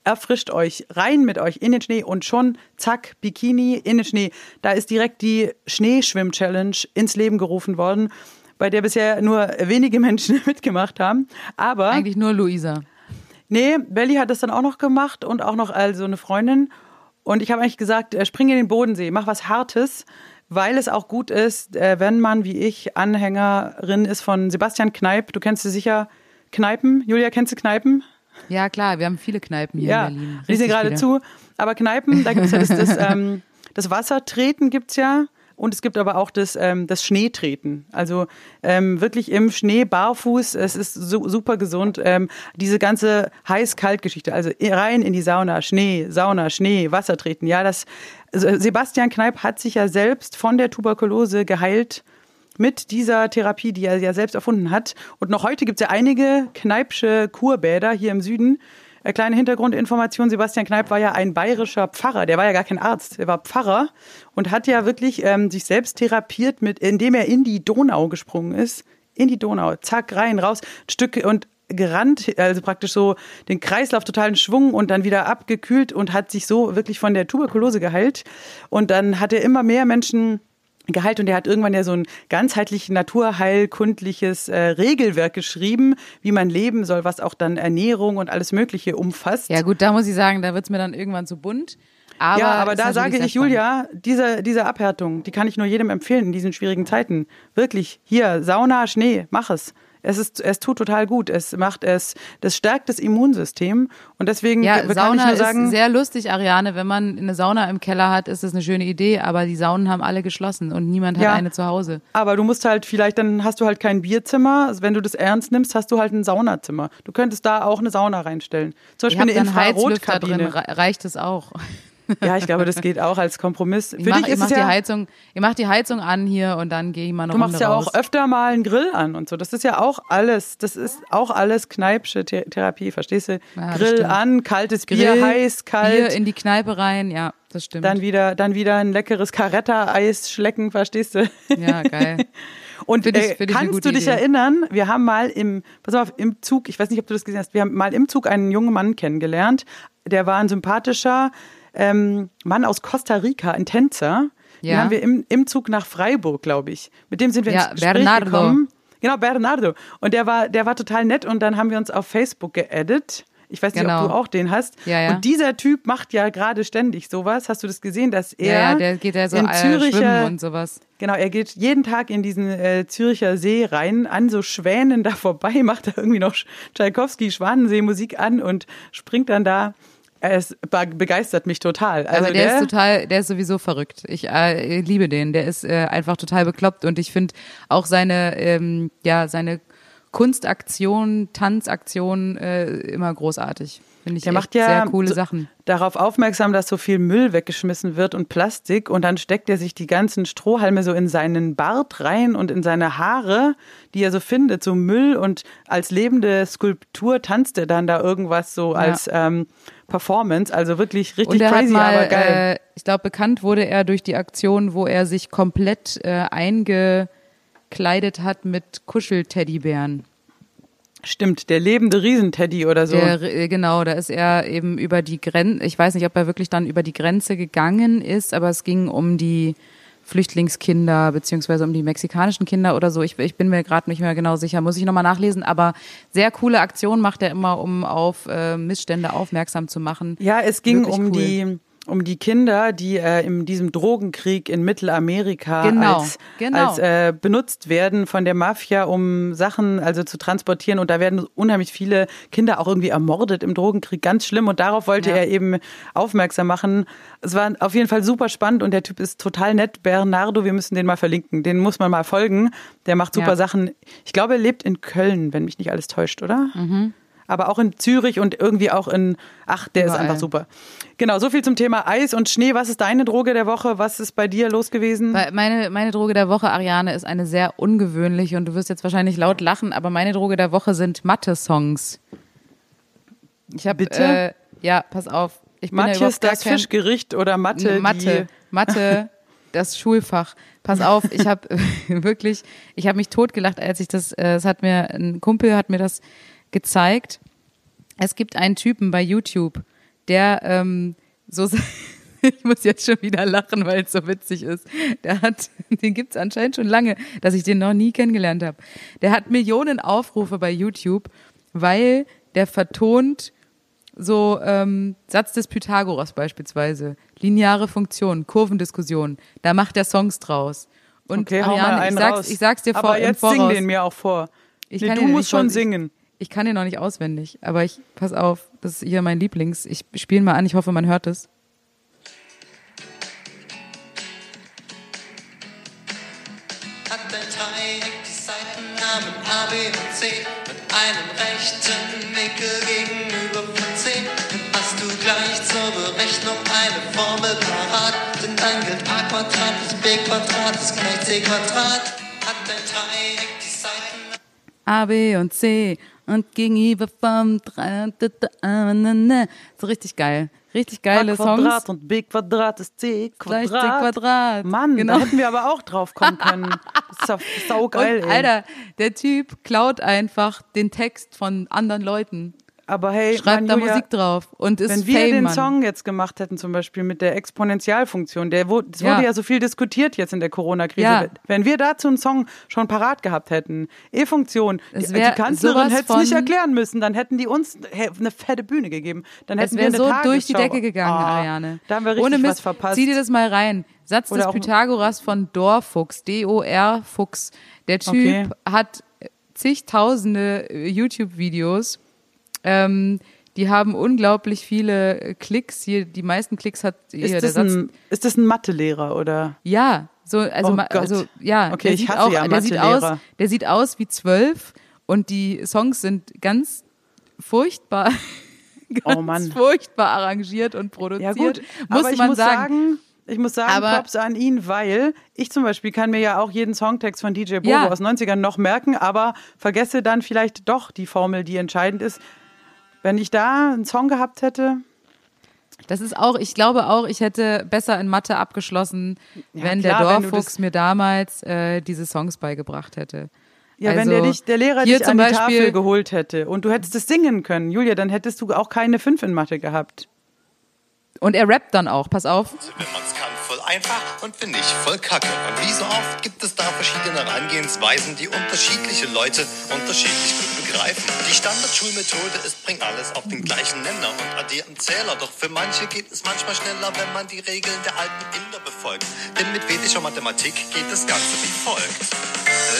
Erfrischt euch, rein mit euch in den Schnee und schon, zack, Bikini in den Schnee. Da ist direkt die Schneeschwimm-Challenge ins Leben gerufen worden, bei der bisher nur wenige Menschen mitgemacht haben. Aber Eigentlich nur Luisa. Nee, Belly hat das dann auch noch gemacht und auch noch also eine Freundin. Und ich habe eigentlich gesagt, äh, spring in den Bodensee, mach was Hartes, weil es auch gut ist, äh, wenn man wie ich Anhängerin ist von Sebastian Kneip. Du kennst du sicher Kneipen. Julia, kennst du Kneipen? Ja, klar, wir haben viele Kneipen hier ja, in Berlin. die sind Richtig gerade zu. Aber Kneipen, da gibt's ja das, das, ähm, das Wassertreten gibt's ja. Und es gibt aber auch das, ähm, das Schneetreten. Also ähm, wirklich im Schnee, barfuß. Es ist su super gesund. Ähm, diese ganze Heiß-Kalt-Geschichte. Also rein in die Sauna, Schnee, Sauna, Schnee, Wassertreten. Ja, das also Sebastian Kneip hat sich ja selbst von der Tuberkulose geheilt mit dieser Therapie, die er ja selbst erfunden hat. Und noch heute gibt es ja einige Kneipsche Kurbäder hier im Süden. Äh, kleine Hintergrundinformation, Sebastian Kneip war ja ein bayerischer Pfarrer, der war ja gar kein Arzt, er war Pfarrer und hat ja wirklich ähm, sich selbst therapiert, mit, indem er in die Donau gesprungen ist. In die Donau, zack, rein, raus, ein Stück und gerannt, also praktisch so den Kreislauf totalen Schwung und dann wieder abgekühlt und hat sich so wirklich von der Tuberkulose geheilt. Und dann hat er immer mehr Menschen geheilt und er hat irgendwann ja so ein ganzheitlich naturheilkundliches äh, Regelwerk geschrieben, wie man leben soll, was auch dann Ernährung und alles Mögliche umfasst. Ja gut, da muss ich sagen, da wird's mir dann irgendwann zu bunt. Aber ja, aber da sage ich, Julia, diese, diese Abhärtung, die kann ich nur jedem empfehlen in diesen schwierigen Zeiten. Wirklich, hier, Sauna, Schnee, mach es. Es, ist, es tut total gut. Es macht es, das stärkt das Immunsystem. Und deswegen Ja, kann Sauna ich nur sagen, ist sehr lustig, Ariane. Wenn man eine Sauna im Keller hat, ist das eine schöne Idee, aber die Saunen haben alle geschlossen und niemand hat Ja. eine zu Hause. Aber du musst halt vielleicht, dann hast du halt kein Bierzimmer. Also wenn du das ernst nimmst, hast du halt ein Saunazimmer. Du könntest da auch eine Sauna reinstellen. Zum Beispiel eine drin, Infrarotkabine. re- reicht es auch. Ja, ich glaube, das geht auch als Kompromiss. Für Ich mach, dich ich ist mach es die ja, Heizung, ihr macht die Heizung an hier und dann gehe ich mal eine du machst ja raus. auch öfter mal einen Grill an und so. Das ist ja auch alles, das ist auch alles Kneipsche The Therapie, verstehst du? Ja, Grill an, kaltes Grill, Bier, heiß, kalt. Bier in die Kneipe rein, ja, das stimmt. dann wieder, dann wieder ein leckeres Caretta-Eis schlecken, verstehst du? ja, geil. Und Find ich- äh, ich kannst du dich Idee. erinnern, wir haben mal im, pass auf, im Zug, ich weiß nicht, ob du das gesehen hast, wir haben mal im Zug einen jungen Mann kennengelernt. Der war ein sympathischer ähm, Mann aus Costa Rica, ein Tänzer. Den Ja. haben wir im, im Zug nach Freiburg, glaube ich. Mit dem sind wir Ja, ins Gespräch Bernardo. gekommen. Genau, Bernardo. Und der war, der war total nett und dann haben wir uns auf Facebook geaddet. Ich weiß nicht, Genau. ob du auch den hast. Ja, ja. Und dieser Typ macht ja gerade ständig sowas. Hast du das gesehen, dass er Ja, ja, der geht ja so in äh, Züricher schwimmen und sowas. Genau, er geht jeden Tag in diesen äh, Züricher See rein, an so Schwänen da vorbei, macht da irgendwie noch Tschaikowski Schwanensee-Musik an und springt dann da. Es be- begeistert mich total. Also Aber der, ist total, der ist sowieso verrückt. Ich äh, liebe den. Der ist äh, einfach total bekloppt und ich finde auch seine, ähm, ja, seine Kunstaktion, Tanzaktion äh, immer großartig. Finde ich Der macht ja sehr coole Sachen. darauf aufmerksam, dass so viel Müll weggeschmissen wird und Plastik und dann steckt er sich die ganzen Strohhalme so in seinen Bart rein und in seine Haare, die er so findet, so Müll und als lebende Skulptur tanzt er dann da irgendwas so als ähm, Performance, also wirklich richtig crazy, mal, aber geil. Äh, ich glaube, bekannt wurde er durch die Aktion, wo er sich komplett äh, eingekleidet hat mit Kuschelteddybären. Stimmt, der lebende Riesenteddy oder so. Der, äh, genau, da ist er eben über die Grenze, ich weiß nicht, ob er wirklich dann über die Grenze gegangen ist, aber es ging um die Flüchtlingskinder beziehungsweise um die mexikanischen Kinder oder so. Ich, ich bin mir gerade nicht mehr genau sicher, muss ich nochmal nachlesen, aber sehr coole Aktion macht er immer, um auf äh, Missstände aufmerksam zu machen. Ja, es ging Wirklich um cool. die um die Kinder, die äh, in diesem Drogenkrieg in Mittelamerika Genau, als, genau. als äh, benutzt werden von der Mafia, um Sachen also zu transportieren. Und da werden unheimlich viele Kinder auch irgendwie ermordet im Drogenkrieg. Ganz schlimm. Und darauf wollte Ja. er eben aufmerksam machen. Es war auf jeden Fall super spannend und der Typ ist total nett. Bernardo, wir müssen den mal verlinken. Den muss man mal folgen. Der macht super Ja. Sachen. Ich glaube, er lebt in Köln, wenn mich nicht alles täuscht, oder? Mhm. Aber auch in Zürich und irgendwie auch in, ach, der ist Überall. einfach super. Genau, so viel zum Thema Eis und Schnee. Was ist deine Droge der Woche? Was ist bei dir los gewesen? Meine, meine Droge der Woche, Ariane, ist eine sehr ungewöhnliche und du wirst jetzt wahrscheinlich laut lachen, aber meine Droge der Woche sind Mathe-Songs. Ich habe, Bitte? äh, ja, pass auf. Ich bin Matthias, gar das kein, Fischgericht oder Mathe? Mathe, Mathe, das Schulfach. Pass auf, ich habe wirklich, ich habe mich totgelacht, als ich das, äh, es hat mir ein Kumpel hat mir das gezeigt. Es gibt einen Typen bei YouTube, der ähm, so ich muss jetzt schon wieder lachen, weil es so witzig ist. Der hat, den gibt's anscheinend schon lange, dass ich den noch nie kennengelernt habe. Der hat Millionen Aufrufe bei YouTube, weil der vertont so ähm, Satz des Pythagoras beispielsweise, lineare Funktion, Kurvendiskussion, da macht er Songs draus. Und Okay, hau mal Ariane, einen ich, sag's, raus. ich sag's dir vor, Aber jetzt sing den mir auch vor. Ich nee, kann du musst schon singen. Ich, kann den noch nicht auswendig, aber ich, pass auf, das ist hier mein Lieblings. Ich spiele mal an, ich hoffe, man hört es. hat Dreieck die Seitennamen A, B und C mit einem rechten Winkel gegenüber von C. Hast du gleich zur Berechnung eine Formel parat. Denn dann gilt A Quadrat ist B Quadrat ist gleich C Quadrat. Hat dein Dreieck die Seitennamen A, B und C und gegenüber vom drei, so richtig geil. Richtig geile A Quadrat Songs. und B Quadrat ist C Gleich Quadrat. C Quadrat. Mann, Genau. da hätten wir aber auch drauf kommen können. Das ist ja saugeil, und, ey. Alter, der Typ klaut einfach den Text von anderen Leuten, Aber hey, schreibt da Julia, Musik drauf und ist Wenn wir Fame, den Mann. Song jetzt gemacht hätten, zum Beispiel mit der Exponentialfunktion, der wurde, es Ja. wurde ja so viel diskutiert jetzt in der Corona-Krise. Ja. Wenn wir dazu einen Song schon parat gehabt hätten, E-Funktion, die, die Kanzlerin hätte es nicht erklären müssen, dann hätten die uns eine fette Bühne gegeben. Dann hätten wir eine so Tagesschau. durch die Decke gegangen, Ah, Ariane. Da haben wir richtig Ohne was Mist, verpasst. zieh dir das mal rein. Satz Oder des Pythagoras von Dorfuchs, D-O-R-Fuchs. Der Typ Okay. hat zigtausende äh, YouTube-Videos. Ähm, die haben unglaublich viele äh, Klicks. Hier, die meisten Klicks hat hier ist, der das Satz. ein, ist das ein Mathelehrer oder? Ja, so, also, Oh also ja, Okay, der ich sieht auch, ja der sieht aus, der sieht aus wie zwölf und die Songs sind ganz furchtbar, ganz Oh Mann. furchtbar arrangiert und produziert. Ja gut, muss aber ich man muss sagen. sagen, ich muss sagen, Aber- Props an ihn, weil ich zum Beispiel kann mir ja auch jeden Songtext von DJ Bobo Ja. aus 90ern noch merken, aber vergesse dann vielleicht doch die Formel, die entscheidend ist. Wenn ich da einen Song gehabt hätte, Das ist auch, ich glaube auch, ich hätte besser in Mathe abgeschlossen, wenn klar, der wenn Dorffuchs das- mir damals äh, diese Songs beigebracht hätte. Ja, wenn Also, der, dich, der Lehrer dich zum an die Beispiel- Tafel geholt hätte und du hättest es singen können, Julia, dann hättest du auch keine fünf in Mathe gehabt. Und er rappt dann auch, pass auf. Wenn man's kann, voll einfach und wenn nicht, voll kacke. Und wie so oft gibt es da verschiedene Herangehensweisen, die unterschiedliche Leute unterschiedlich gut begreifen. Die Standardschulmethode ist, bring alles auf den gleichen Nenner und addiert einen Zähler. Doch für manche geht es manchmal schneller, wenn man die Regeln der alten Inder befolgt. Denn mit vedischer Mathematik geht das Ganze wie folgt.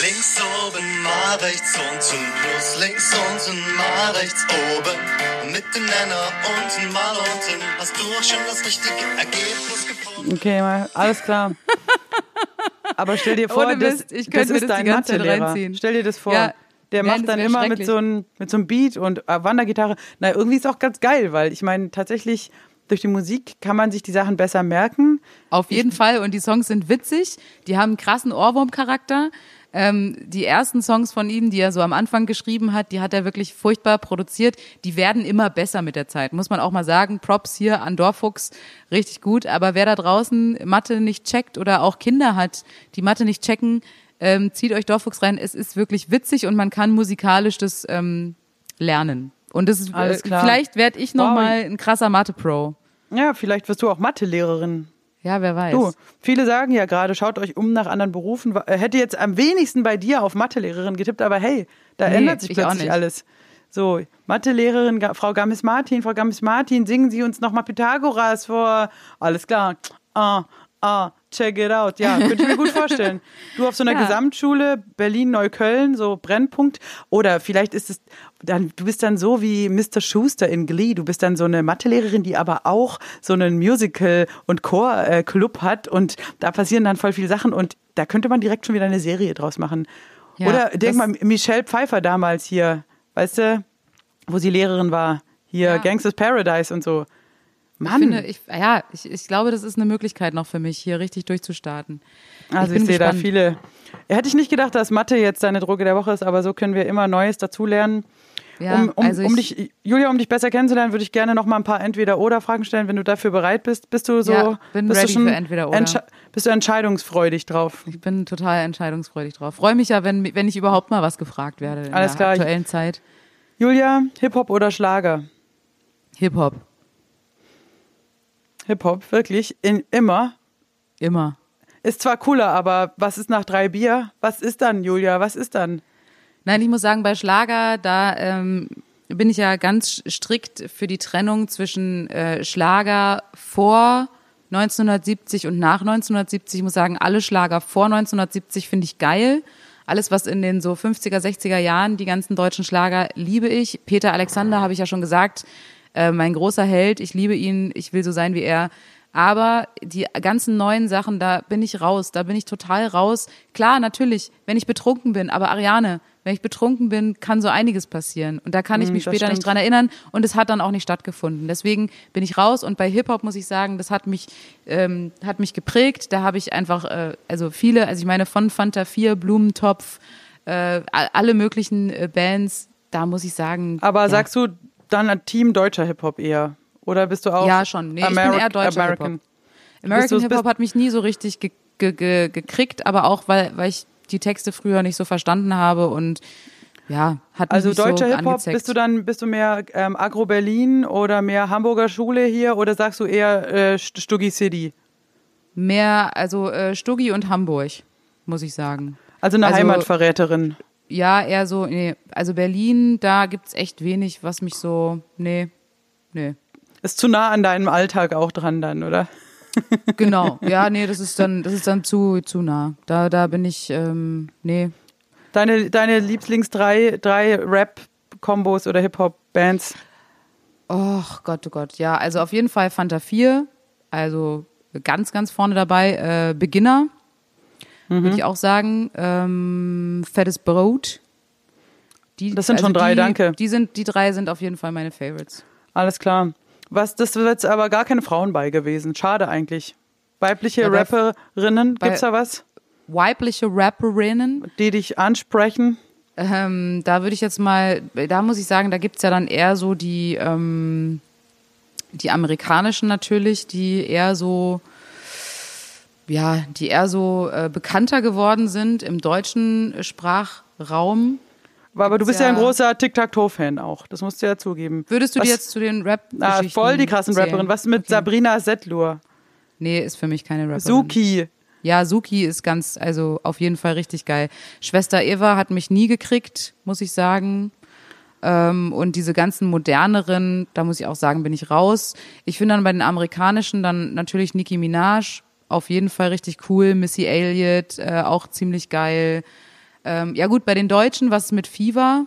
Links oben mal rechts unten plus links unten mal rechts oben. Und mit dem Nenner unten mal unten hast du auch schon das richtige Ergebnis gefunden. Okay, mal, alles klar. Aber stell dir vor, Ohne das, Mist, ich das könnte mir ist das dein die ganze Zeit Mathelehrer. reinziehen. Stell dir das vor. Ja. Der Nein, macht dann immer mit so, einem, mit so einem Beat und äh, Wandergitarre. Na, irgendwie ist auch ganz geil, weil ich meine, tatsächlich durch die Musik kann man sich die Sachen besser merken. Auf jeden Fall. Und die Songs sind witzig. Die haben einen krassen Ohrwurm-Charakter. Ähm, die ersten Songs von ihm, die er so am Anfang geschrieben hat, die hat er wirklich furchtbar produziert. Die werden immer besser mit der Zeit, muss man auch mal sagen. Props hier an Dorfuchs, richtig gut. Aber wer da draußen Mathe nicht checkt oder auch Kinder hat, die Mathe nicht checken, ähm, zieht euch Dorfuchs rein. Es ist wirklich witzig und man kann musikalisch das ähm, lernen. Und das ist, Alles äh, klar. vielleicht werde ich noch Wow. mal ein krasser Mathe-Pro. Ja, vielleicht wirst du auch Mathelehrerin. Ja, wer weiß. Du, viele sagen ja gerade, schaut euch um nach anderen Berufen. Äh, Hätte jetzt am wenigsten bei dir auf Mathelehrerin getippt, aber hey, da Nee, ändert sich plötzlich nicht. alles. So, Mathelehrerin, Frau Gammis-Martin, Frau Gammis-Martin, singen Sie uns nochmal Pythagoras vor. Alles klar. Ah, ah, check it out. Ja, könnte ich mir gut vorstellen. Du auf so einer Ja. Gesamtschule, Berlin-Neukölln, so Brennpunkt. Oder vielleicht ist es, dann, du bist dann so wie Mr. Schuster in Glee. Du bist dann so eine Mathelehrerin, die aber auch so einen Musical- und Chor-Club hat. Und da passieren dann voll viele Sachen. Und da könnte man direkt schon wieder eine Serie draus machen. Ja, Oder denk mal, Michelle Pfeiffer damals hier, weißt du, wo sie Lehrerin war. Hier, Ja. Gangsters Paradise und so. Ich Mann, finde, ich, ja, ich, ich glaube, das ist eine Möglichkeit noch für mich, hier richtig durchzustarten. also ich, bin sehe da viele. Hätte ich nicht gedacht, dass Mathe jetzt deine Droge der Woche ist, aber so können wir immer Neues dazulernen. Ja, um, um, also um ich- dich, Julia, um dich besser kennenzulernen, würde ich gerne noch mal ein paar Entweder-Oder-Fragen stellen, wenn du dafür bereit bist. Bist du so, Ja, bin bist ready du schon für Entweder-Oder. entsche- Bist du entscheidungsfreudig drauf? Ich bin total entscheidungsfreudig drauf. Freue mich ja, wenn, wenn ich überhaupt mal was gefragt werde in Alles der klar, ich- aktuellen Zeit. Julia, Hip-Hop oder Schlager? Hip-Hop, Hip-Hop, wirklich, in, immer. immer. Ist zwar cooler, aber was ist nach drei Bier? Was ist dann, Julia? Was ist dann? Nein, ich muss sagen, bei Schlager, da ähm, bin ich ja ganz strikt für die Trennung zwischen äh, Schlager vor 1970 und nach 1970. Ich muss sagen, alle Schlager vor 1970 finde ich geil. Alles, was in den so 50er, 60er Jahren, die ganzen deutschen Schlager, liebe ich. Peter Alexander habe ich ja schon gesagt, äh, mein großer Held. Ich liebe ihn, ich will so sein wie er. Aber die ganzen neuen Sachen, da bin ich raus, da bin ich total raus. Klar, natürlich, wenn ich betrunken bin, aber Ariane, wenn ich betrunken bin, kann so einiges passieren. Und da kann ich Mm, mich das später nicht stimmt. dran erinnern und es hat dann auch nicht stattgefunden. Deswegen bin ich raus und bei Hip-Hop muss ich sagen, das hat mich, ähm, hat mich geprägt. Da habe ich einfach, äh, also viele, also ich meine von Fanta 4, Blumentopf, äh, alle möglichen äh, Bands, da muss ich sagen. Aber ja. sagst du dann ein Team deutscher Hip-Hop eher? Oder bist du auch Ja, schon. Nee, ich bin Ameri- eher deutscher American? Hip-Hop. American Hip-Hop hat mich nie so richtig ge ge ge gekriegt, aber auch, weil, weil ich die Texte früher nicht so verstanden habe und ja, hat mich Also nicht deutscher so Hip-Hop, bist du dann, bist du mehr ähm, Agro-Berlin oder mehr Hamburger Schule hier oder sagst du eher äh, St- Stuggi City? Mehr, also äh, Stuggi und Hamburg, muss ich sagen. Also eine Also- Heimatverräterin. Ja, eher so, nee, also Berlin, da gibt's echt wenig, was mich so, nee, nee. Ist zu nah an deinem Alltag auch dran dann, oder? Genau, ja, nee, das ist dann, das ist dann zu, zu nah. Da, da bin ich, ähm, nee. Deine, deine Lieblings drei, drei Rap-Kombos oder Hip-Hop-Bands? Och Gott, oh Gott, ja, also auf jeden Fall Fanta 4, also ganz, ganz vorne dabei, äh, Beginner, Mhm. würde ich auch sagen, ähm, Fettes Brot. Die, Das sind schon drei, die, danke. Die sind, die drei sind auf jeden Fall meine Favorites. Alles klar. Was, das wird jetzt aber gar keine Frauen bei gewesen. Schade eigentlich. Weibliche Ja, Rapperinnen, gibt's da was, Weibliche Rapperinnen, die dich ansprechen? ähm, da würde ich jetzt mal, da muss ich sagen, da gibt's ja dann eher so die, ähm, Die amerikanischen natürlich, die eher so, ja, die eher so äh, bekannter geworden sind im deutschen Sprachraum. Aber du bist ja, ja- ein großer Tic-Tac-Toe-Fan auch. Das musst du ja zugeben. Würdest du Was- die jetzt zu den rap Ah, voll die krassen zählen? Rapperin. Was mit Okay. Sabrina Settlur? Nee, ist für mich keine Rapperin. Suki. Ja, Suki ist ganz, also auf jeden Fall richtig geil. Schwester Eva hat mich nie gekriegt, muss ich sagen. Ähm, und diese ganzen moderneren, da muss ich auch sagen, bin ich raus. Ich finde dann bei den amerikanischen dann natürlich Nicki Minaj auf jeden Fall richtig cool. Missy Elliott äh, auch ziemlich geil. Ähm, ja gut, bei den Deutschen, was ist mit Fever?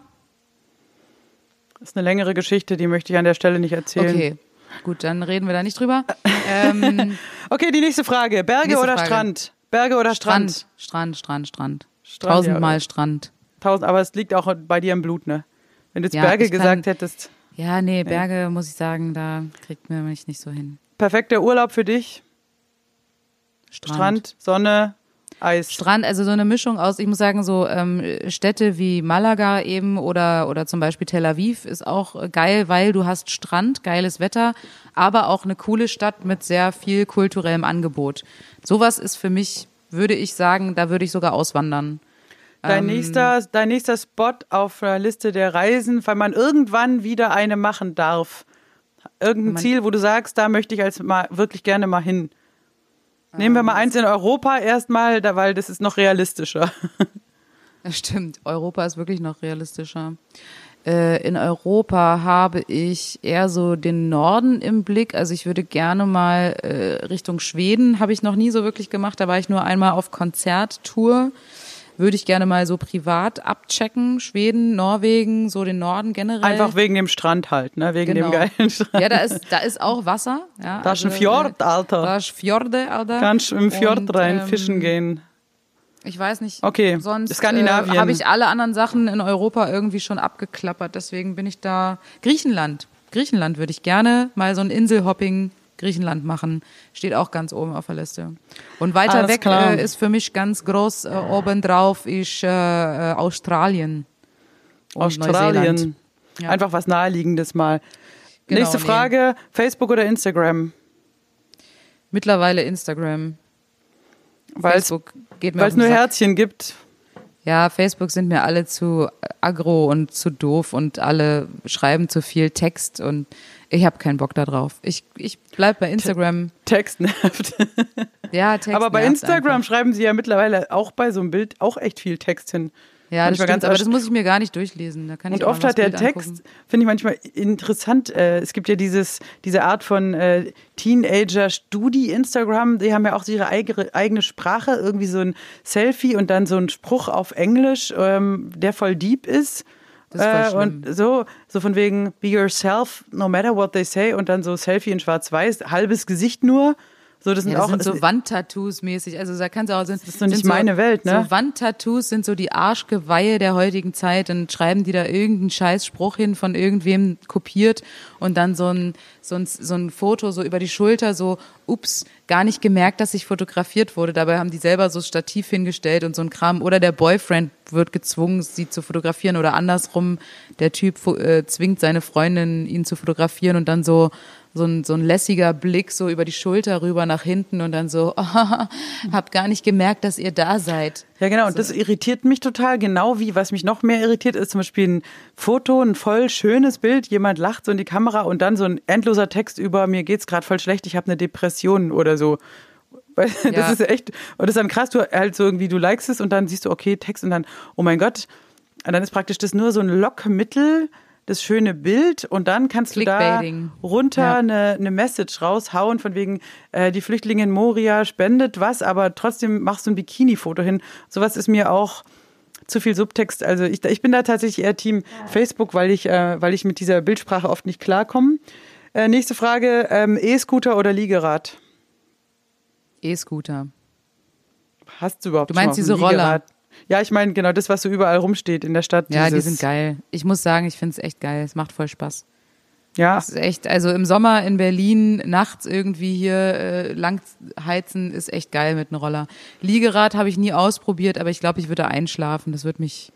Das ist eine längere Geschichte, die möchte ich an der Stelle nicht erzählen. Okay, gut, dann reden wir da nicht drüber. Ähm, Okay, die nächste Frage. Berge Nächste oder Frage. Strand? Berge oder Strand? Strand, Strand, Strand, Strand. Strand, Tausendmal ja. Strand. Tausend, aber es liegt auch bei dir im Blut, ne? Wenn du jetzt Ja, Berge ich kann- gesagt hättest. Ja, nee, Berge, muss ich sagen, da kriegt mir mich nicht so hin. Perfekter Urlaub für dich? Strand. Strand, Sonne, Eis. Strand, also so eine Mischung aus, ich muss sagen, so ähm, Städte wie Malaga eben oder, oder zum Beispiel Tel Aviv ist auch geil, weil du hast Strand, geiles Wetter, aber auch eine coole Stadt mit sehr viel kulturellem Angebot. Sowas ist für mich, würde ich sagen, da würde ich sogar auswandern. Dein, Ähm, nächster, dein nächster Spot auf der Liste der Reisen, weil man irgendwann wieder eine machen darf. Irgendein Ziel, wo du sagst, da möchte ich als mal wirklich gerne mal hin. Nehmen wir mal eins in Europa erstmal, da, weil das ist noch realistischer. Das stimmt. Europa ist wirklich noch realistischer. Äh, in Europa habe ich eher so den Norden im Blick. Also ich würde gerne mal äh, Richtung Schweden, habe ich noch nie so wirklich gemacht. Da war ich nur einmal auf Konzerttour. Würde ich gerne mal so privat abchecken. Schweden, Norwegen, so den Norden generell. Einfach wegen dem Strand halt, ne? Wegen Genau. dem geilen Strand. Ja, da ist, da ist auch Wasser. Ja, Da ist ein also, Fjord, äh, Alter. Da ist Fjorde, Alter. Kannst im Fjord Und, rein ähm, fischen gehen. Ich weiß nicht. Okay, Sonst Skandinavien. Äh, habe ich alle anderen Sachen in Europa irgendwie schon abgeklappert. Deswegen bin ich da. Griechenland. Griechenland würde ich gerne mal so ein Inselhopping Griechenland machen. Steht auch ganz oben auf der Liste. Und weiter Alles weg äh, ist für mich ganz groß äh, obendrauf ist äh, äh, Australien. Australien. Ja. Einfach was Naheliegendes mal. Genau, Nächste nee. Frage: Facebook oder Instagram? Mittlerweile Instagram. Weil es Facebook geht mir weil auf es den nur. Herzchen gibt. Ja, Facebook sind mir alle zu aggro und zu doof und alle schreiben zu viel Text und ich habe keinen Bock da drauf. Ich, ich bleib bei Instagram. Text nervt. Ja, Text aber bei Instagram einfach. schreiben sie ja mittlerweile auch bei so einem Bild auch echt viel Text hin. Ja, das stimmt, ganz aber das muss ich mir gar nicht durchlesen. Da kann Und ich oft hat der Bild Text, finde ich manchmal interessant, äh, es gibt ja dieses, diese Art von äh, Teenager-Studi-Instagram, die haben ja auch ihre eigene, eigene Sprache, irgendwie so ein Selfie und dann so ein Spruch auf Englisch, ähm, der voll deep ist. Das Äh, und so, so von wegen, be yourself, no matter what they say, und dann so Selfie in schwarz-weiß, halbes Gesicht nur. So, das sind Ja, das auch, sind so Wandtattoos mäßig. Also da kannst du auch sind, das ist doch nicht meine Welt, ne? So Wandtattoos sind so die Arschgeweihe der heutigen Zeit. Dann schreiben die da irgendeinen scheiß Spruch hin von irgendwem kopiert und dann so ein, so ein, so ein Foto so über die Schulter, so, ups, gar nicht gemerkt, dass ich fotografiert wurde. Dabei haben die selber so Stativ hingestellt und so ein Kram. Oder der Boyfriend wird gezwungen, sie zu fotografieren oder andersrum, der Typ äh, zwingt seine Freundin, ihn zu fotografieren und dann so, so ein, so ein lässiger Blick so über die Schulter rüber nach hinten und dann so, hab gar nicht gemerkt, dass ihr da seid. Ja, genau. Und das irritiert mich total. Genau wie, was mich noch mehr irritiert, ist zum Beispiel ein Foto, ein voll schönes Bild, jemand lacht so in die Kamera und dann so ein endloser Text über, mir geht's gerade voll schlecht, ich habe eine Depression oder so. Weil Ja. Das ist echt, und das ist dann krass, du halt so irgendwie, du likest es und dann siehst du, okay, Text und dann, oh mein Gott. Und dann ist praktisch das nur so ein Lockmittel, das schöne Bild und dann kannst du da runter Ja. eine, eine Message raushauen von wegen, äh, die Flüchtlinge in Moria spendet was, aber trotzdem machst du ein Bikini-Foto hin. Sowas ist mir auch zu viel Subtext. Also ich, ich bin da tatsächlich eher Team Facebook, weil ich, äh, weil ich mit dieser Bildsprache oft nicht klarkomme. Äh, nächste Frage, ähm, E-Scooter oder Liegerad? E-Scooter. Hast du überhaupt Du meinst diese Roller? Ja, ich meine genau das, was so überall rumsteht in der Stadt. Ja, die sind geil. Ich muss sagen, ich finde es echt geil. Es macht voll Spaß. Ja, Es ist echt, also im Sommer in Berlin nachts irgendwie hier äh, lang heizen ist echt geil mit einem Roller. Liegerad habe ich nie ausprobiert, aber ich glaube, ich würde einschlafen. Das würde mich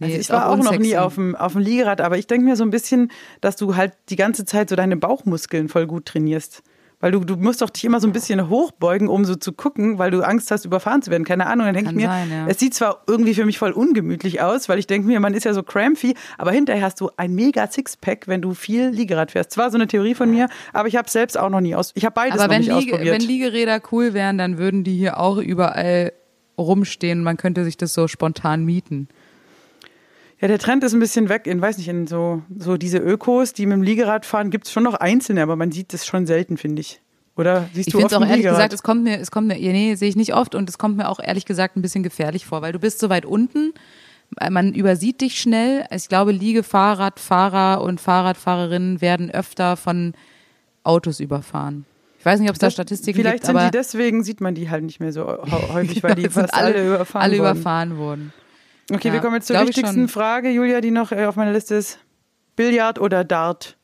Nee, Also ich war auch, noch unsexy. nie auf dem, auf dem Liegerad, aber ich denke mir so ein bisschen, dass du halt die ganze Zeit so deine Bauchmuskeln voll gut trainierst. Weil du, du musst doch dich immer so ein bisschen hochbeugen, um so zu gucken, weil du Angst hast, überfahren zu werden. Keine Ahnung. Dann denke ich mir, sein, ja. es sieht zwar irgendwie für mich voll ungemütlich aus, weil ich denke mir, man ist ja so crampy, aber hinterher hast du ein mega Sixpack, wenn du viel Liegerad fährst. Zwar so eine Theorie von mir, aber ich habe selbst auch noch nie aus. Ich habe beides Aber noch wenn, nicht Liege, ausprobiert. wenn Liegeräder cool wären, dann würden die hier auch überall rumstehen. Man könnte sich das so spontan mieten. Ja, der Trend ist ein bisschen weg in, weiß nicht, in so, so diese Ökos, die mit dem Liegerad fahren, gibt es schon noch einzelne, aber man sieht das schon selten, finde ich. Oder siehst Ich du finde oft es auch ehrlich Liegerad? gesagt, es kommt mir, es kommt mir, nee, sehe ich nicht oft und es kommt mir auch ehrlich gesagt ein bisschen gefährlich vor, weil du bist so weit unten, äh, man übersieht dich schnell. Ich glaube, Liegefahrradfahrer und Fahrradfahrerinnen werden öfter von Autos überfahren. Ich weiß nicht, ob es da Statistiken Vielleicht gibt, sind aber die dessind die halt nicht mehr so häufig, weil die sind fast alle, überfahren alle wurden. überfahren wurden. Okay, Ja, wir kommen jetzt zur wichtigsten. Frage, Julia, die noch äh, auf meiner Liste ist. Billard oder Dart?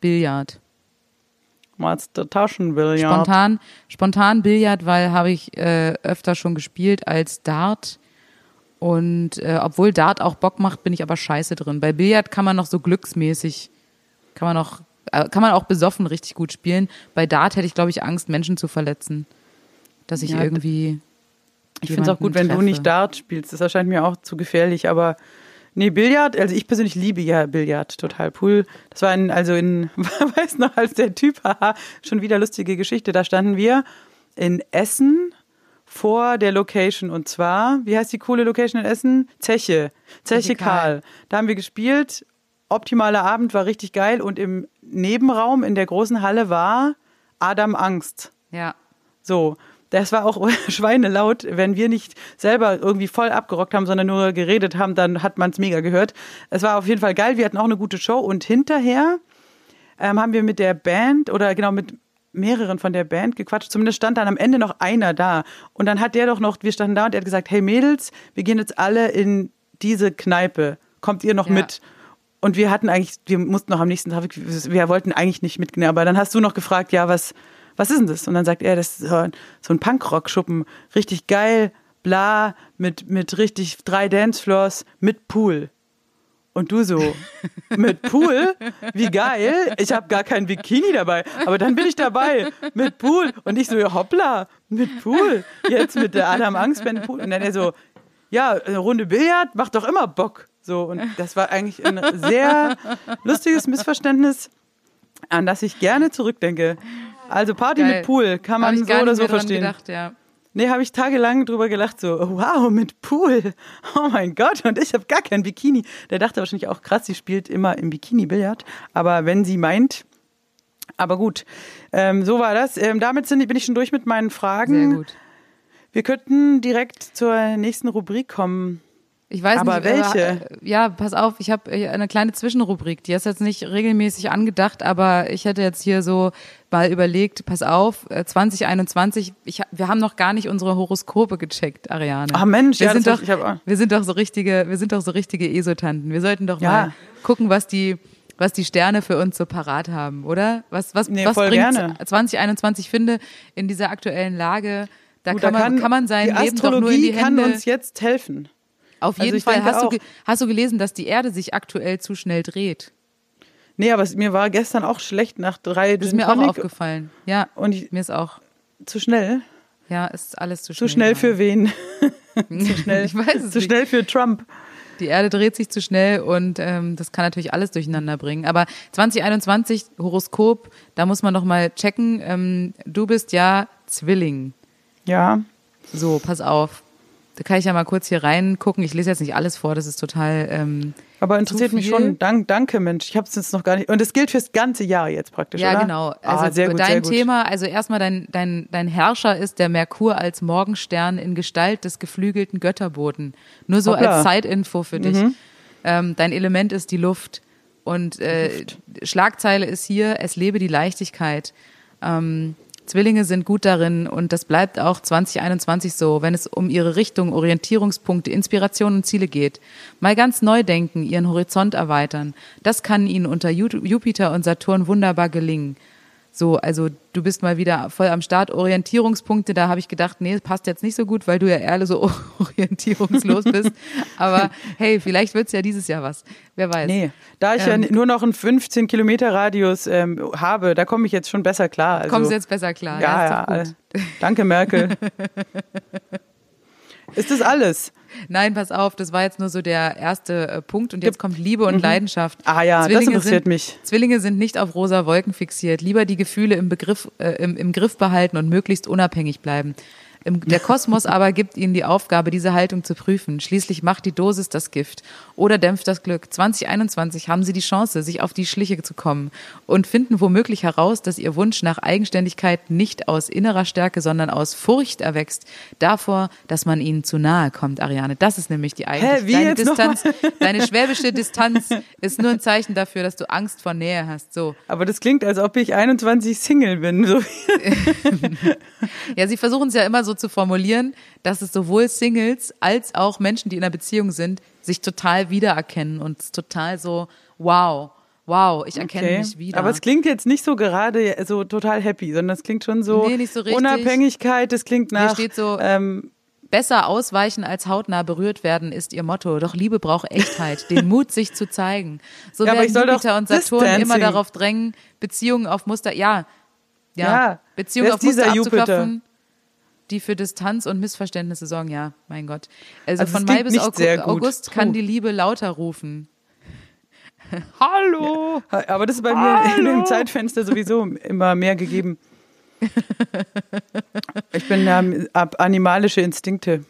Billard. Mal's der Taschenbillard. Spontan, spontan Billard, weil habe ich äh, öfter schon gespielt als Dart. Und äh, obwohl Dart auch Bock macht, bin ich aber scheiße drin. Bei Billard kann man noch so glücksmäßig, kann man noch, äh, kann man auch besoffen richtig gut spielen. Bei Dart hätte ich, glaube ich, Angst, Menschen zu verletzen. Dass ich Ja, irgendwie. Ich finde es auch gut, wenn du treffe. nicht Dart spielst. Das erscheint mir auch zu gefährlich, aber nee, Billard, also ich persönlich liebe ja Billard total. Pool, das war in, also in, weiß noch, als der Typ, haha, schon wieder lustige Geschichte, da standen wir in Essen vor der Location und zwar, wie heißt die coole Location in Essen? Zeche. Zeche. Karl. Da haben wir gespielt. Optimaler Abend war richtig geil und im Nebenraum in der großen Halle war Adam Angst. Ja. So, das war auch schweinelaut. Wenn wir nicht selber irgendwie voll abgerockt haben, sondern nur geredet haben, dann hat man es mega gehört. Es war auf jeden Fall geil. Wir hatten auch eine gute Show und hinterher ähm, haben wir mit der Band oder genau mit mehreren von der Band gequatscht. Zumindest stand dann am Ende noch einer da. Und dann hat der doch noch, wir standen da und er hat gesagt, hey Mädels, wir gehen jetzt alle in diese Kneipe. Kommt ihr noch Ja. mit? Und wir hatten eigentlich, wir mussten noch am nächsten Tag, wir wollten eigentlich nicht mitgehen, aber dann hast du noch gefragt, ja, was, was ist denn das? Und dann sagt er, das ist so ein, Punkrock-Schuppen, richtig geil, bla, mit, mit richtig drei Dancefloors, mit Pool. Und du so, mit Pool? Wie geil. Ich habe gar kein Bikini dabei. Aber dann bin ich dabei. Mit Pool. Und ich so, ja, hoppla, mit Pool. Jetzt mit der Adam Angst Band Pool. Und dann er so, ja, eine Runde Billard macht doch immer Bock. So, und das war eigentlich ein sehr lustiges Missverständnis, an das ich gerne zurückdenke. Also Party Geil. mit Pool kann man so oder so verstehen. Gedacht, ja. Nee, habe ich tagelang drüber gelacht, so, wow, mit Pool. Oh mein Gott, und ich habe gar kein Bikini. Der dachte wahrscheinlich auch, krass, sie spielt immer im Bikini Billard. Aber wenn sie meint, aber gut, ähm, so war das. Ähm, damit sind, bin ich schon durch mit meinen Fragen. Sehr gut. Wir könnten direkt zur nächsten Rubrik kommen. Ich weiß Aber nicht, welche? äh, ja, pass auf, ich habe eine kleine Zwischenrubrik. Die ist jetzt nicht regelmäßig angedacht, aber ich hätte jetzt hier so mal überlegt, pass auf, äh, 2021, ich, ha- wir haben noch gar nicht unsere Horoskope gecheckt, Ariane. Ach Mensch, wir ja, sind doch, hab ich wir sind doch so richtige, wir sind doch so richtige Esotanten. Wir sollten doch Ja. mal gucken, was die was die Sterne für uns so parat haben, oder? Was was Nee, was bringt gerne. 2021 finde in dieser aktuellen Lage, da Gut, kann man kann man sein die Leben doch nur in Astrologie die kann Hände uns jetzt helfen. Auf Also jeden ich Fall. Hast du, auch. hast du gelesen, dass die Erde sich aktuell zu schnell dreht? Nee, aber es, mir war gestern auch schlecht nach drei Das ist mir auch aufgefallen. Ja, Und ich, mir ist auch. zu schnell? Ja, ist alles zu schnell. Zu schnell für wen? zu schnell. Ich weiß es Zu nicht. schnell für Trump. Die Erde dreht sich zu schnell und ähm, das kann natürlich alles durcheinander bringen. Aber 2021 Horoskop, da muss man noch mal checken. Ähm, du bist ja Zwilling. Ja. So, pass auf. Da kann ich ja mal kurz hier reingucken. Ich lese jetzt nicht alles vor, das ist total. Ähm, Aber interessiert mich schon. Dank, danke, Mensch. Ich habe es jetzt noch gar nicht. Und es gilt fürs ganze Jahr jetzt praktisch, Ja, oder? genau. Also ah, sehr gut, dein sehr gut. Thema, also erstmal dein, dein, dein Herrscher ist der Merkur als Morgenstern in Gestalt des geflügelten Götterboten. Nur so Hoppla. Mhm. als Zeitinfo für dich. Ähm, dein Element ist die Luft. Und äh, Schlagzeile ist hier, es lebe die Leichtigkeit. Ähm, Zwillinge sind gut darin und das bleibt auch 2021 so, wenn es um ihre Richtung, Orientierungspunkte, Inspiration und Ziele geht. Mal ganz neu denken, ihren Horizont erweitern. Das kann ihnen unter Ju- Jupiter und Saturn wunderbar gelingen. So, also du bist mal wieder voll am Start. Orientierungspunkte, da habe ich gedacht, nee, passt jetzt nicht so gut, weil du ja eher so orientierungslos bist. Aber hey, vielleicht wird's ja dieses Jahr was. Wer weiß. Nee, da ich Ähm, ja nur noch einen 15 Kilometer Radius ähm, habe, da komme ich jetzt schon besser klar. Also, Kommst du jetzt besser klar? Ja, ja. äh, Danke, Merkel. ist das alles? Nein, pass auf, das war jetzt nur so der erste äh, Punkt und jetzt kommt Liebe und Leidenschaft. Ah ja, das interessiert sind, mich. Zwillinge sind nicht auf rosa Wolken fixiert, lieber die Gefühle im, Begriff, äh, im, im Griff behalten und möglichst unabhängig bleiben. Der Kosmos aber gibt ihnen die Aufgabe, diese Haltung zu prüfen. Schließlich macht die Dosis das Gift oder dämpft das Glück. 2021 haben sie die Chance, sich auf die Schliche zu kommen und finden womöglich heraus, dass ihr Wunsch nach Eigenständigkeit nicht aus innerer Stärke, sondern aus Furcht erwächst. Davor, dass man ihnen zu nahe kommt, Ariane. Das ist nämlich die eigentliche wie deine? Distanz. Deine schwäbische Distanz ist nur ein Zeichen dafür, dass du Angst vor Nähe hast. So. Aber das klingt, als ob ich 21 Single bin. So. Ja, sie versuchen es ja immer so zu formulieren, dass es sowohl Singles als auch Menschen, die in einer Beziehung sind, sich total wiedererkennen und es total so, wow, wow, ich erkenne Okay. mich wieder. Aber es klingt jetzt nicht so gerade so total happy, sondern es klingt schon so, Nee, so richtig. Unabhängigkeit, das klingt Hier nach steht so, ähm, Besser ausweichen als hautnah berührt werden ist ihr Motto. Doch Liebe braucht Echtheit, den Mut, sich zu zeigen. So Ja, werden Jupiter und Saturn immer Distancing. darauf drängen, Beziehungen auf Muster, ja, ja, Ja, Beziehungen auf Muster Jupiter? abzuklopfen, die für Distanz und Missverständnisse sorgen. Ja, mein Gott. Also, Also von Mai bis August. August kann die Liebe lauter rufen. Hallo! aber das ist bei mir in dem Zeitfenster sowieso immer mehr gegeben. Ich bin ähm, ab animalische Instinkte.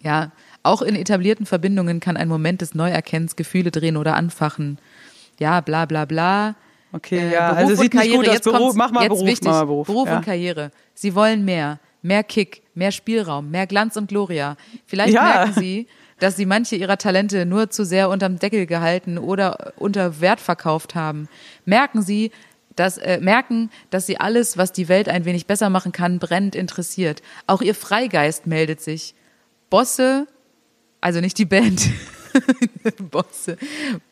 Ja, auch in etablierten Verbindungen kann ein Moment des Neuerkennens Gefühle drehen oder anfachen. Ja, bla bla bla. Okay, Äh, ja, Beruf also sieht nicht gut aus. Beruf, mach mal Beruf, wichtig. mach mal Beruf. ja. und Karriere. Sie wollen mehr, mehr Kick, mehr Spielraum, mehr Glanz und Gloria. Vielleicht Ja. merken Sie, dass Sie manche Ihrer Talente nur zu sehr unterm Deckel gehalten oder unter Wert verkauft haben. Merken Sie, dass, äh, merken, dass Sie alles, was die Welt ein wenig besser machen kann, brennend interessiert. Auch Ihr Freigeist meldet sich. Bosse, also nicht die Band, Bosse,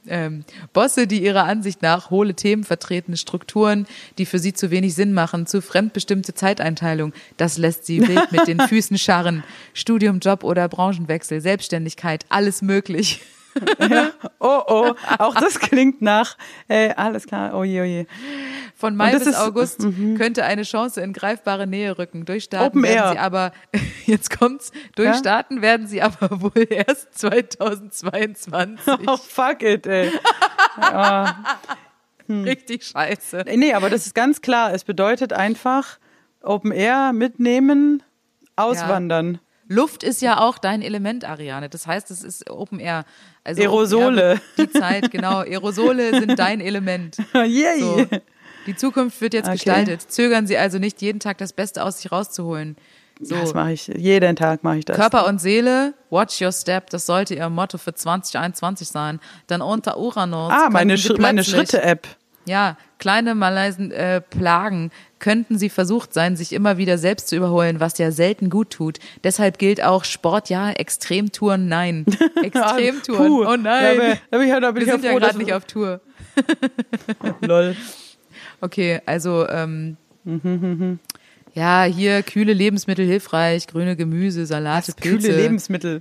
ähm, Bosse, die ihrer Ansicht nach hohle Themen vertreten, Strukturen, die für sie zu wenig Sinn machen, zu fremdbestimmte Zeiteinteilung, das lässt sie wild mit den Füßen scharren. Studium, Job oder Branchenwechsel, Selbstständigkeit, alles möglich. Oh, oh, auch das klingt nach, äh, alles klar, oh je, oh je. Von Mai bis ist-. August könnte eine Chance in greifbare Nähe rücken. Durchstarten Open werden Air. sie aber, jetzt kommt's, durchstarten werden sie aber wohl erst 2022. Oh, fuck it, ey. Hm. Richtig scheiße. Nee, aber das ist ganz klar. Es bedeutet einfach Open Air mitnehmen, auswandern. Luft ist ja auch dein Element, Ariane. Das heißt, es ist Open Air. Also Aerosole. Open Air Die Zeit, genau. Aerosole sind dein Element. Yay. So. Die Zukunft wird jetzt Okay. gestaltet. Zögern Sie also nicht, jeden Tag das Beste aus sich rauszuholen. So. Das mache ich. Jeden Tag mache ich das. Körper und Seele, watch your step, das sollte Ihr Motto für 2021 sein. Denn unter Uranus. ah, meine, Schri meine Schritte-App. Ja, kleine Malaisen äh, Plagen könnten sie versucht sein, sich immer wieder selbst zu überholen, was ja selten gut tut. Deshalb gilt auch Sport ja, Extremtouren nein. Extremtouren, oh nein. Ja, bin ich, da bin Wir ich sind ja ja gerade nicht auf Tour. Lol. Okay, also ähm, ja, hier kühle Lebensmittel hilfreich, grüne Gemüse, Salate, Kühle Pilze, Lebensmittel.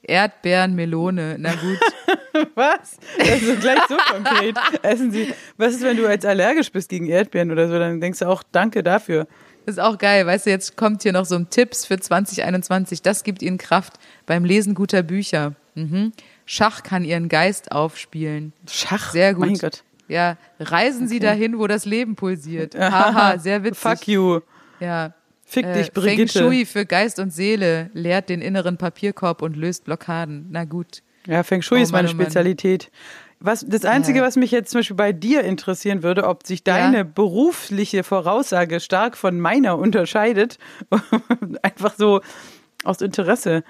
Erdbeeren, Melone. Na gut. Was? Das ist gleich so konkret. Essen Sie. Was ist, wenn du jetzt allergisch bist gegen Erdbeeren oder so? Dann denkst du auch, danke dafür. Das ist auch geil. Weißt du, jetzt kommt hier noch so ein Tipps für 2021. Das gibt Ihnen Kraft beim Lesen guter Bücher. Mhm. Schach kann Ihren Geist aufspielen. Schach. Sehr gut. Mein Gott. Ja, reisen Sie dahin, wo das Leben pulsiert. Haha, sehr witzig. Fuck you. Ja. Fick Äh, dich, Feng Brigitte. Shui für Geist und Seele leert den inneren Papierkorb und löst Blockaden. Na gut. Ja, Feng Shui Oh ist meine oh Mann. Spezialität. Was, das Einzige, Ja. was mich jetzt zum Beispiel bei dir interessieren würde, ob sich deine Ja. berufliche Voraussage stark von meiner unterscheidet. Einfach so aus Interesse.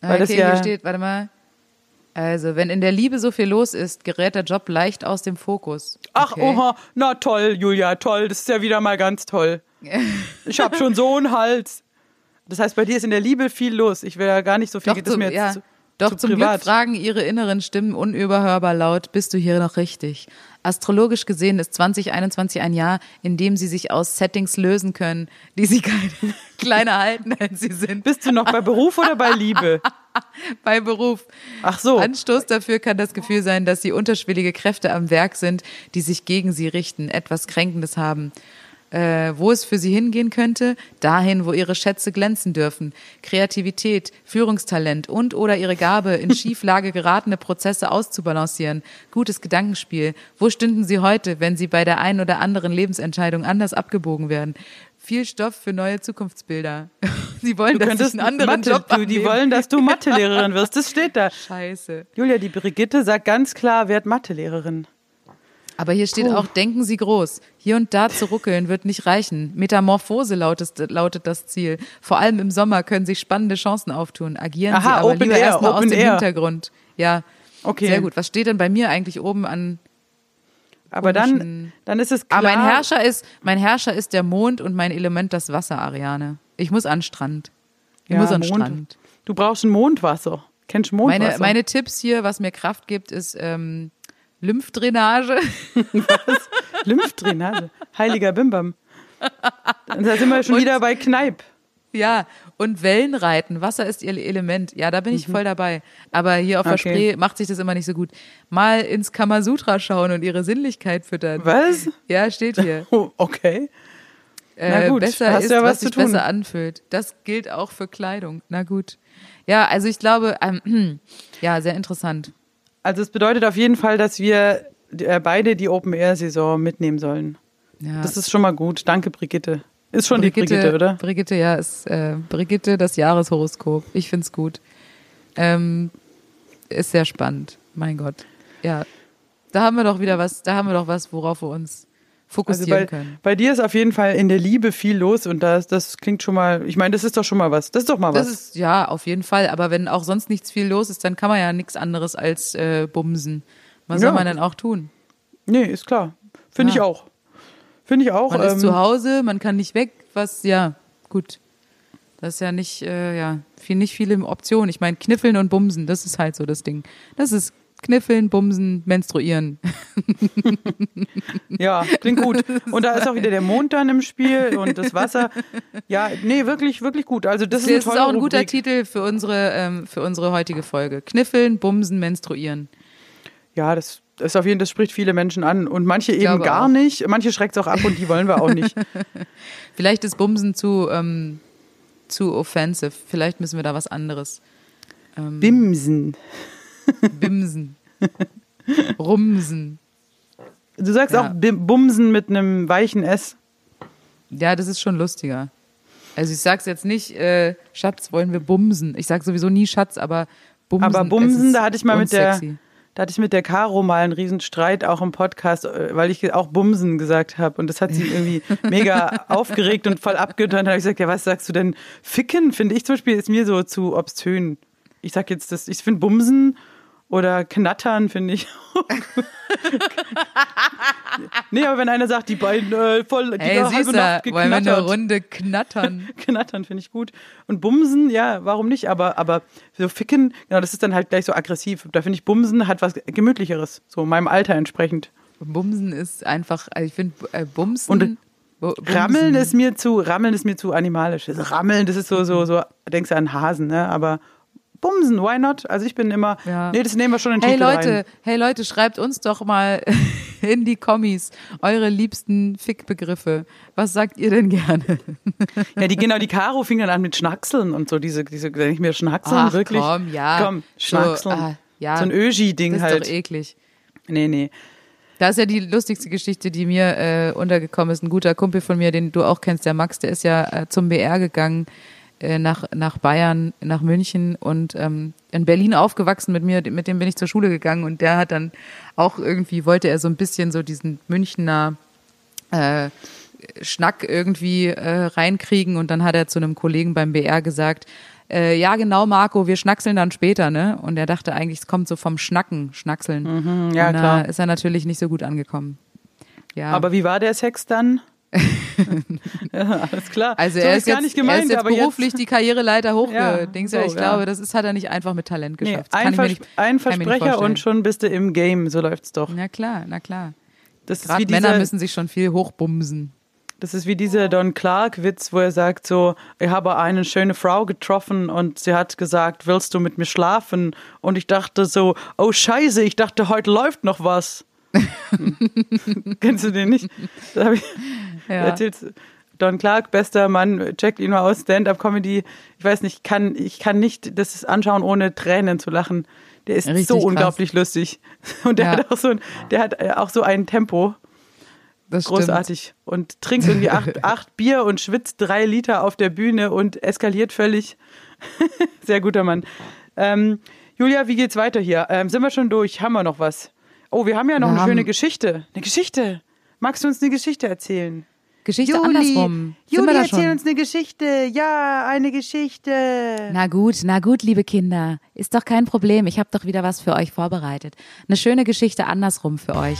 Weil okay, das ja, hier steht, warte mal. Also, wenn in der Liebe so viel los ist, gerät der Job leicht aus dem Fokus. Ach, okay. oha, na toll, Julia, toll, das ist ja wieder mal ganz toll. Ich habe schon so einen Hals. Das heißt, bei dir ist in der Liebe viel los. Ich will ja gar nicht so viel, Doch, das so, mir ja. zu- Doch zu zum privat. Glück fragen ihre inneren Stimmen unüberhörbar laut, bist du hier noch richtig? Astrologisch gesehen ist 2021 ein Jahr, in dem sie sich aus Settings lösen können, die sie keine, kleiner halten, als sie sind. Bist du noch bei Beruf oder bei Liebe? Bei Beruf. Ach so. Anstoß dafür kann das Gefühl sein, dass sie unterschwellige Kräfte am Werk sind, die sich gegen sie richten, etwas Kränkendes haben. Äh, wo es für sie hingehen könnte? Dahin, wo ihre Schätze glänzen dürfen. Kreativität, Führungstalent und oder ihre Gabe, in Schieflage geratene Prozesse auszubalancieren. Gutes Gedankenspiel. Wo stünden sie heute, wenn sie bei der einen oder anderen Lebensentscheidung anders abgebogen werden? Viel Stoff für neue Zukunftsbilder. Sie wollen, Du dass könntest ich einen anderen Mathe, Job du, die wollen, dass du Mathelehrerin wirst. Das steht da. Scheiße. Julia, die Brigitte sagt ganz klar, werd Mathelehrerin. Aber hier steht auch, denken Sie groß. Hier und da zu ruckeln wird nicht reichen. Metamorphose lautet, lautet das Ziel. Vor allem im Sommer können sich spannende Chancen auftun. Agieren Sie Aha, aber Open lieber erstmal aus dem Air. Hintergrund. Ja, Okay. sehr gut. Was steht denn bei mir eigentlich oben an? Aber dann, dann ist es klar. Aber mein Herrscher ist, mein Herrscher ist der Mond und mein Element das Wasser, Ariane. Ich muss an den Strand. Ich Ja, muss an den Mond. Strand. Du brauchst ein Mondwasser. Kennst du Mondwasser? Meine, meine Tipps hier, was mir Kraft gibt, ist ähm, Lymphdrainage. Lymphdrainage. Heiliger Bimbam. Und da sind wir schon Und- wieder bei Kneipp. Ja, und Wellenreiten. Wasser ist ihr Element. Ja, da bin ich voll dabei. Aber hier auf der Mhm. Okay. Spree macht sich das immer nicht so gut. Mal ins Kamasutra schauen und ihre Sinnlichkeit füttern. Was? Ja, steht hier. Oh, okay. Äh, Na gut, besser hast ist, ja was was sich zu tun. besser anfühlt. Das gilt auch für Kleidung. Na gut. Ja, also ich glaube, ähm, ja, sehr interessant. Also es bedeutet auf jeden Fall, dass wir äh, beide die Open-Air-Saison mitnehmen sollen. Ja. Das ist schon mal gut. Danke, Brigitte. Ist schon die Brigitte, oder? Brigitte, ja, ist äh, Brigitte das Jahreshoroskop. Ich find's gut. Ähm, ist sehr spannend. Mein Gott. Ja. Da haben wir doch wieder was, da haben wir doch was, worauf wir uns Also fokussieren bei, können. bei dir ist auf jeden Fall in der Liebe viel los und das, das klingt schon mal, ich meine, das ist doch schon mal was. Das ist doch mal Das was. ist, ja, auf jeden Fall. Aber wenn auch sonst nichts viel los ist, dann kann man ja nichts anderes als äh, bumsen. Was Ja. soll man denn auch tun? nee, ist klar. Finde ich Ja. auch. Finde ich auch. Man ist ähm, zu Hause, man kann nicht weg, was, ja, gut. Das ist ja nicht, äh, ja, viel, nicht viele Optionen. Ich meine, kniffeln und bumsen, das ist halt so das Ding. Das ist kniffeln, bumsen, menstruieren. Ja, klingt gut. Und da ist auch wieder der Mond dann im Spiel und das Wasser. Ja, nee, wirklich, wirklich gut. Also das ist, Das ist tolle auch ein guter Rubrik. Titel für unsere, ähm, für unsere heutige Folge. Kniffeln, bumsen, menstruieren. Ja, das ist auf jeden Fall, das spricht viele Menschen an und manche eben gar auch. nicht. Manche schreckt es auch ab und die wollen wir auch nicht. Vielleicht ist bumsen zu, ähm, zu offensive. Vielleicht müssen wir da was anderes. Ähm, Bimsen. bimsen. Rumsen. Du sagst Ja. auch Bumsen mit einem weichen S. Ja, das ist schon lustiger. Also ich sag's jetzt nicht, äh, Schatz, wollen wir bumsen. Ich sag sowieso nie Schatz, aber bumsen. Aber Bumsen, da hatte ich mal mit der, unsexy. Da hatte ich mit der Caro mal einen riesen Streit, auch im Podcast, äh, weil ich auch Bumsen gesagt habe. Und das hat sie irgendwie mega aufgeregt und voll abgetan. Da habe ich gesagt, ja, was sagst du denn? Ficken, finde ich zum Beispiel, ist mir so zu obszön. Ich sag jetzt das, ich finde Bumsen oder Knattern, finde ich. nee, aber wenn einer sagt, die beiden äh, voll, die Hey, halbe Nacht wollen wir eine geknattert. Runde knattern? Knattern finde ich gut. Und Bumsen, ja, warum nicht? Aber, aber so Ficken, genau, das ist dann halt gleich so aggressiv. Da finde ich, Bumsen hat was Gemütlicheres, so meinem Alter entsprechend. Bumsen ist einfach, also ich finde, äh, Bumsen. Und Bu- Bumsen. Rammeln ist mir zu, Rammeln ist mir zu animalisch. Also Rammeln, das ist so, so, so, denkst du an Hasen, ne? Aber Bumsen, why not? Also ich bin immer, Ja. nee, das nehmen wir schon in den Hey Titel Leute, rein. hey Leute, schreibt uns doch mal in die Kommis eure liebsten Fickbegriffe. Was sagt ihr denn gerne? Ja, die, genau, die Caro fing dann an mit Schnackseln und so, diese, diese, denke ich mir, Schnackseln, Ach, wirklich? komm, ja. Komm, So, Schnackseln. ah, ja. So ein Ögi-Ding Das ist halt. doch eklig. nee, nee. Da ist ja die lustigste Geschichte, die mir äh, untergekommen ist. Ein guter Kumpel von mir, den du auch kennst, der Max, der ist ja äh, zum BR gegangen nach, nach Bayern, nach München und ähm, in Berlin aufgewachsen mit mir, mit dem bin ich zur Schule gegangen und der hat dann auch irgendwie, wollte er so ein bisschen so diesen Münchner äh, Schnack irgendwie äh, reinkriegen und dann hat er zu einem Kollegen beim BR gesagt, äh, ja genau Marco, wir schnackseln dann später, ne? Und er dachte eigentlich, es kommt so vom Schnacken, Schnackseln. Mhm, ja, und da klar. ist er natürlich nicht so gut angekommen. Ja, Aber wie war der Sex dann? ja, alles klar. Also so er ist jetzt, nicht gemeint, er ist jetzt beruflich die Karriereleiter Ja, hochgedings. Ja, so, ich ja. glaube, das ist, hat er nicht einfach mit Talent Nee, geschafft. Das ein, Vers nicht, ein Versprecher und schon bist du im Game, so läuft's doch. Na klar, na klar. Das Gerade wie Männer müssen sich schon viel hochbumsen. das ist wie dieser Don Clark-Witz, wo er sagt so, ich habe eine schöne Frau getroffen und sie hat gesagt, willst du mit mir schlafen? Und ich dachte so, oh scheiße, ich dachte, heute läuft noch was. Kennst du den nicht? Ja. erzählt Don Clark, bester Mann, checkt ihn mal aus, Stand-up-Comedy. Ich weiß nicht, kann, ich kann nicht das anschauen, ohne Tränen zu lachen. Der ist Richtig so krass. unglaublich lustig. Und der Ja. hat auch so ein, der hat äh, auch so ein Tempo. Das stimmt. Großartig. Und trinkt irgendwie acht, acht Bier und schwitzt drei Liter auf der Bühne und eskaliert völlig. Sehr guter Mann. Ähm, Julia, wie geht's weiter hier? Ähm, sind wir schon durch? Haben wir noch was? Oh, wir haben ja noch Wir eine schöne Geschichte. Eine Geschichte. Magst du uns eine Geschichte erzählen? Geschichte andersrum. Sind wir Juli, da erzähl schon? uns eine Geschichte. Ja, eine Geschichte. Na gut, na gut, liebe Kinder. Ist doch kein Problem. Ich habe doch wieder was für euch vorbereitet. Eine schöne Geschichte andersrum für euch.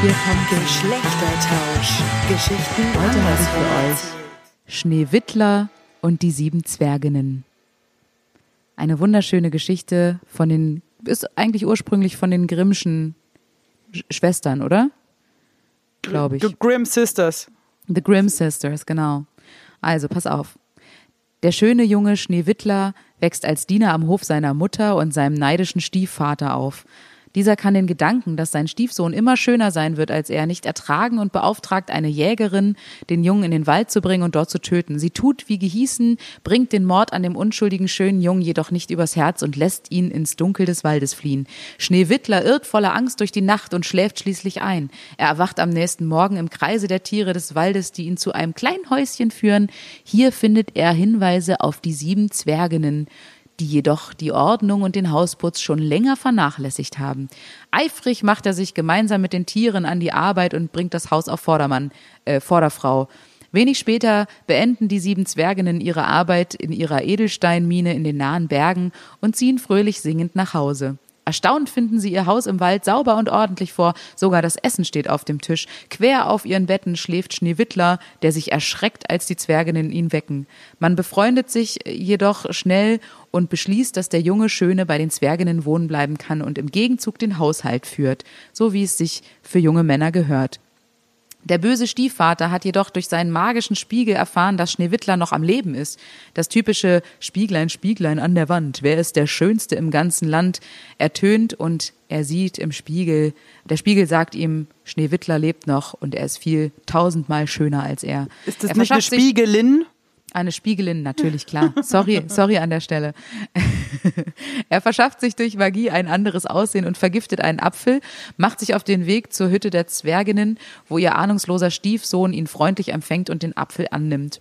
Hier kommt Geschlechtertausch. Geschichten Heute habe ich für andersrum. euch Schneewittler und die sieben Zwerginnen. Eine wunderschöne Geschichte von den, ist eigentlich ursprünglich von den Grimmschen Sch- Schwestern, oder? Glaube ich. Grimm Sisters. The Grimm Sisters, genau. Also, pass auf. Der schöne junge Schneewittler wächst als Diener am Hof seiner Mutter und seinem neidischen Stiefvater auf. Dieser kann den Gedanken, dass sein Stiefsohn immer schöner sein wird als er, nicht ertragen und beauftragt eine Jägerin, den Jungen in den Wald zu bringen und dort zu töten. Sie tut wie gehießen, bringt den Mord an dem unschuldigen schönen Jungen jedoch nicht übers Herz und lässt ihn ins Dunkel des Waldes fliehen. Schneewittler irrt voller Angst durch die Nacht und schläft schließlich ein. Er erwacht am nächsten Morgen im Kreise der Tiere des Waldes, die ihn zu einem kleinen Häuschen führen. Hier findet er Hinweise auf die sieben Zwerginnen, die jedoch die Ordnung und den Hausputz schon länger vernachlässigt haben. Eifrig macht er sich gemeinsam mit den Tieren an die Arbeit und bringt das Haus auf Vordermann, äh, Vorderfrau. Wenig später beenden die sieben Zwerginnen ihre Arbeit in ihrer Edelsteinmine in den nahen Bergen und ziehen fröhlich singend nach Hause. Erstaunt finden sie ihr Haus im Wald sauber und ordentlich vor. Sogar das Essen steht auf dem Tisch. Quer auf ihren Betten schläft Schneewittler, der sich erschreckt, als die Zwerginnen ihn wecken. Man befreundet sich jedoch schnell und beschließt, dass der junge Schöne bei den Zwerginnen wohnen bleiben kann und im Gegenzug den Haushalt führt, so wie es sich für junge Männer gehört. Der böse Stiefvater hat jedoch durch seinen magischen Spiegel erfahren, dass Schneewittler noch am Leben ist. Das typische Spieglein, Spieglein an der Wand, wer ist der Schönste im ganzen Land, ertönt und er sieht im Spiegel, der Spiegel sagt ihm, Schneewittler lebt noch und er ist viel tausendmal schöner als er. Ist das er nicht eine verschafft sich- Eine Spiegelin, natürlich, klar. Sorry, sorry an der Stelle. er verschafft sich durch Magie ein anderes Aussehen und vergiftet einen Apfel, macht sich auf den Weg zur Hütte der Zwerginnen, wo ihr ahnungsloser Stiefsohn ihn freundlich empfängt und den Apfel annimmt.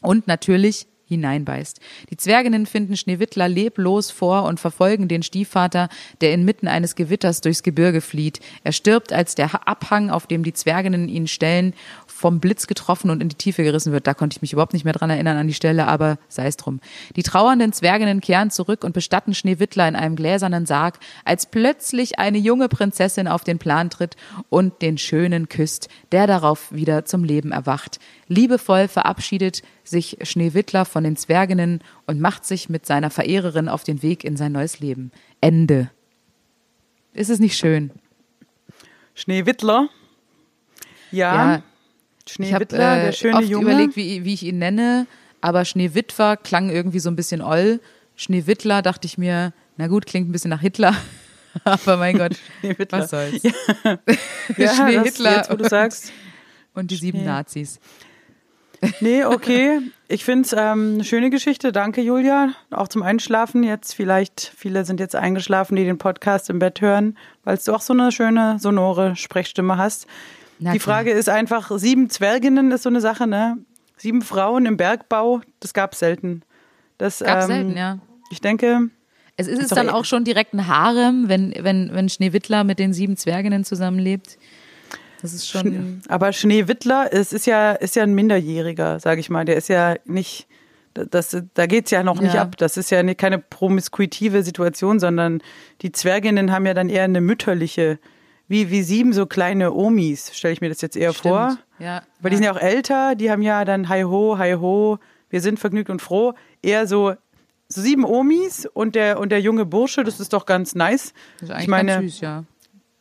Und natürlich hineinbeißt. Die Zwerginnen finden Schneewittler leblos vor und verfolgen den Stiefvater, der inmitten eines Gewitters durchs Gebirge flieht. Er stirbt, als der Abhang, auf dem die Zwerginnen ihn stellen, vom Blitz getroffen und in die Tiefe gerissen wird. Da konnte ich mich überhaupt nicht mehr dran erinnern an die Stelle, aber sei es drum. Die trauernden Zwerginnen kehren zurück und bestatten Schneewittler in einem gläsernen Sarg, als plötzlich eine junge Prinzessin auf den Plan tritt und den Schönen küsst, der darauf wieder zum Leben erwacht. Liebevoll verabschiedet sich Schneewittler von den Zwerginnen und macht sich mit seiner Verehrerin auf den Weg in sein neues Leben. Ende. Ist es nicht schön? Schneewittler. Ja. Ja, Schneewittler, habe der äh, schöne oft Junge. überlegt, wie, wie ich ihn nenne, aber Schneewitwer klang irgendwie so ein bisschen oll. Schneewittler dachte ich mir, na gut, klingt ein bisschen nach Hitler. aber mein Gott, Schneewittler. was soll's. ja, das, Schneehittler jetzt, wo du sagst. und die sieben Nazis. Nee, okay. Ich finde es ähm, eine schöne Geschichte. Danke, Julia. Auch zum Einschlafen jetzt. Vielleicht, viele sind jetzt eingeschlafen, die den Podcast im Bett hören, weil du auch so eine schöne, sonore Sprechstimme hast. Na die klar. Frage ist einfach, sieben Zwerginnen ist so eine Sache, ne? Sieben Frauen im Bergbau, das gab's selten. Das Gab's ähm, selten, ja. Ich denke, Es ist es doch dann auch schon direkt ein Harem, wenn, wenn, wenn Schneewittler mit den sieben Zwerginnen zusammenlebt. Das ist schon. aber Schneewittler, es ist ja, ist ja ein Minderjähriger, sage ich mal. Der ist ja nicht, das, da geht's ja noch nicht Ja. ab. Das ist ja ne- keine promiskuitive Situation, sondern die Zwerginnen haben ja dann eher eine mütterliche wie, wie sieben so kleine Omis, stelle ich mir das jetzt eher vor. Stimmt. Ja. Weil die ja. sind ja auch älter, die haben ja dann Hi ho, Hi ho, wir sind vergnügt und froh. Eher so, so sieben Omis und der, und der junge Bursche, das ist doch ganz nice. Das ist eigentlich ich meine, ganz süß, ja.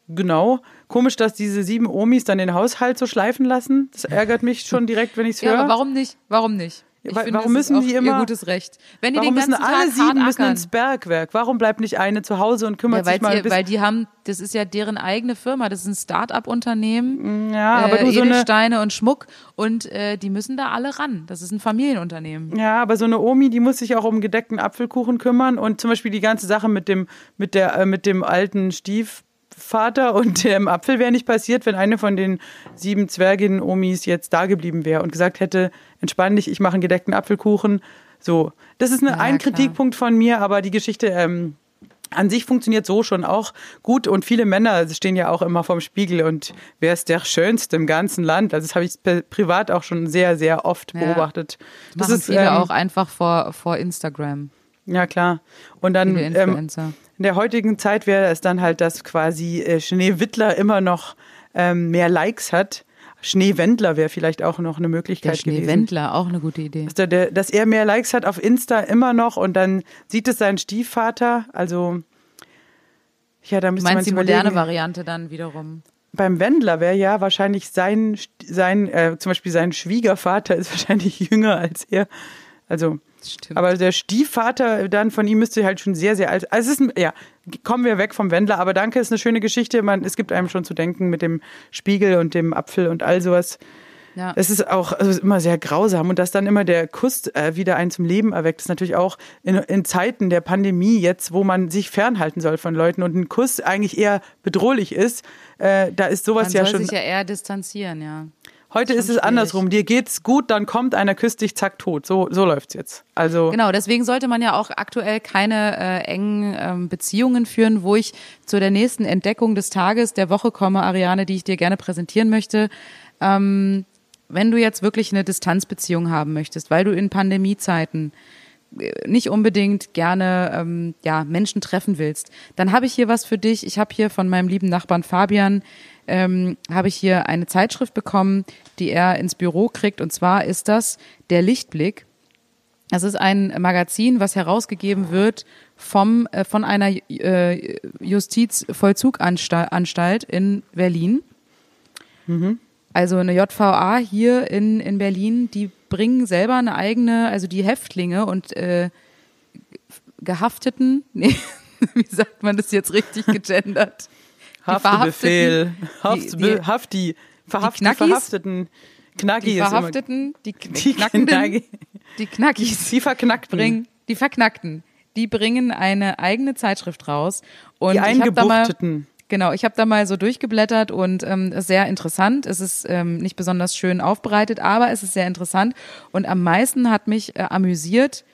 genau. Komisch, dass diese sieben Omis dann den Haushalt so schleifen lassen. Das ärgert mich schon direkt, wenn ich es Ja, höre. aber warum nicht? Warum nicht? Ich wa- finde, warum ist müssen die ihr immer- gutes Recht. Wenn die Warum den müssen ganzen alle Tag sieben müssen ins Bergwerk? Warum bleibt nicht eine zu Hause und kümmert Ja, sich mal ein die, bisschen? weil die haben, das ist ja deren eigene Firma, das ist ein Start-up-Unternehmen, ja, aber äh, du so eine, Edelsteine und Schmuck und äh, die müssen da alle ran. Das ist ein Familienunternehmen. Ja, aber so eine Omi, die muss sich auch um gedeckten Apfelkuchen kümmern und zum Beispiel die ganze Sache mit dem, mit der, äh, mit dem alten Stiefvater und dem Apfel wäre nicht passiert, wenn eine von den sieben Zwerginnen-Omis jetzt da geblieben wäre und gesagt hätte, entspann dich, ich mache einen gedeckten Apfelkuchen. So. Das ist eine, Ja, ein klar. Kritikpunkt von mir, aber die Geschichte, ähm, an sich funktioniert so schon auch gut und viele Männer stehen ja auch immer vorm Spiegel und wer ist der Schönste im ganzen Land? Also das habe ich privat auch schon sehr, sehr oft Ja. beobachtet. Das Machen ist viele ähm, auch einfach vor, vor Instagram. ja, klar. Und dann ähm. In der heutigen Zeit wäre es dann halt, dass quasi äh, Schneewittler immer noch ähm, mehr Likes hat. Schneewendler wäre vielleicht auch noch eine Der Möglichkeit gewesen. Schneewendler, auch eine gute Idee. Dass, der, dass er mehr Likes hat auf Insta immer noch und dann sieht es sein Stiefvater. Also ja, da müsste man meinst die moderne überlegen. Variante dann wiederum. Beim Wendler wäre ja wahrscheinlich sein, sein äh, zum Beispiel sein Schwiegervater ist wahrscheinlich jünger als er. Also Stimmt. aber der Stiefvater dann von ihm müsste halt schon sehr, sehr alt. Also es ist, ja, kommen wir weg vom Wendler, aber danke, ist eine schöne Geschichte. Man, es gibt einem schon zu denken mit dem Spiegel und dem Apfel und all sowas. ja. Es ist auch also immer sehr grausam und dass dann immer der Kuss äh, wieder einen zum Leben erweckt, ist natürlich auch in, in Zeiten der Pandemie jetzt, wo man sich fernhalten soll von Leuten und ein Kuss eigentlich eher bedrohlich ist. Äh, da ist sowas Man ja soll schon. sich ja eher distanzieren, ja. Heute ist es schwierig. andersrum. Dir geht's gut, dann kommt einer, küsst dich, zack, tot. So, so läuft's jetzt. Also Genau, deswegen sollte man ja auch aktuell keine äh, engen ähm, Beziehungen führen, wo ich zu der nächsten Entdeckung des Tages, der Woche komme, Ariane, die ich dir gerne präsentieren möchte. Ähm, wenn du jetzt wirklich eine Distanzbeziehung haben möchtest, weil du in Pandemiezeiten äh, nicht unbedingt gerne ähm, ja, Menschen treffen willst, dann habe ich hier was für dich. Ich habe hier von meinem lieben Nachbarn Fabian ähm, habe ich hier eine Zeitschrift bekommen, die er ins Büro kriegt. Und zwar ist das der Lichtblick. Das ist ein Magazin, was herausgegeben wird vom, äh, von einer äh, Justizvollzuganstalt in Berlin. Also eine JVA hier in, in Berlin, die bringen selber eine eigene, also die Häftlinge und äh, Gehafteten, nee, wie sagt man das jetzt richtig gegendert? Die Haftbefehl, Verhafteten, Haft, die- die- Hafti, Verhaft, die? Verhafteten. Knacki Die. Verhafteten, die, Die Knackenden, die Knackis. Die Verknackten. bringen, die Verknackten, die bringen eine eigene Zeitschrift raus. Und Die ich hab da mal, Eingebuchteten. Genau, ich habe da mal so durchgeblättert und ähm, sehr interessant. Es ist ähm, nicht besonders schön aufbereitet, aber es ist sehr interessant. Und am meisten hat mich äh, amüsiert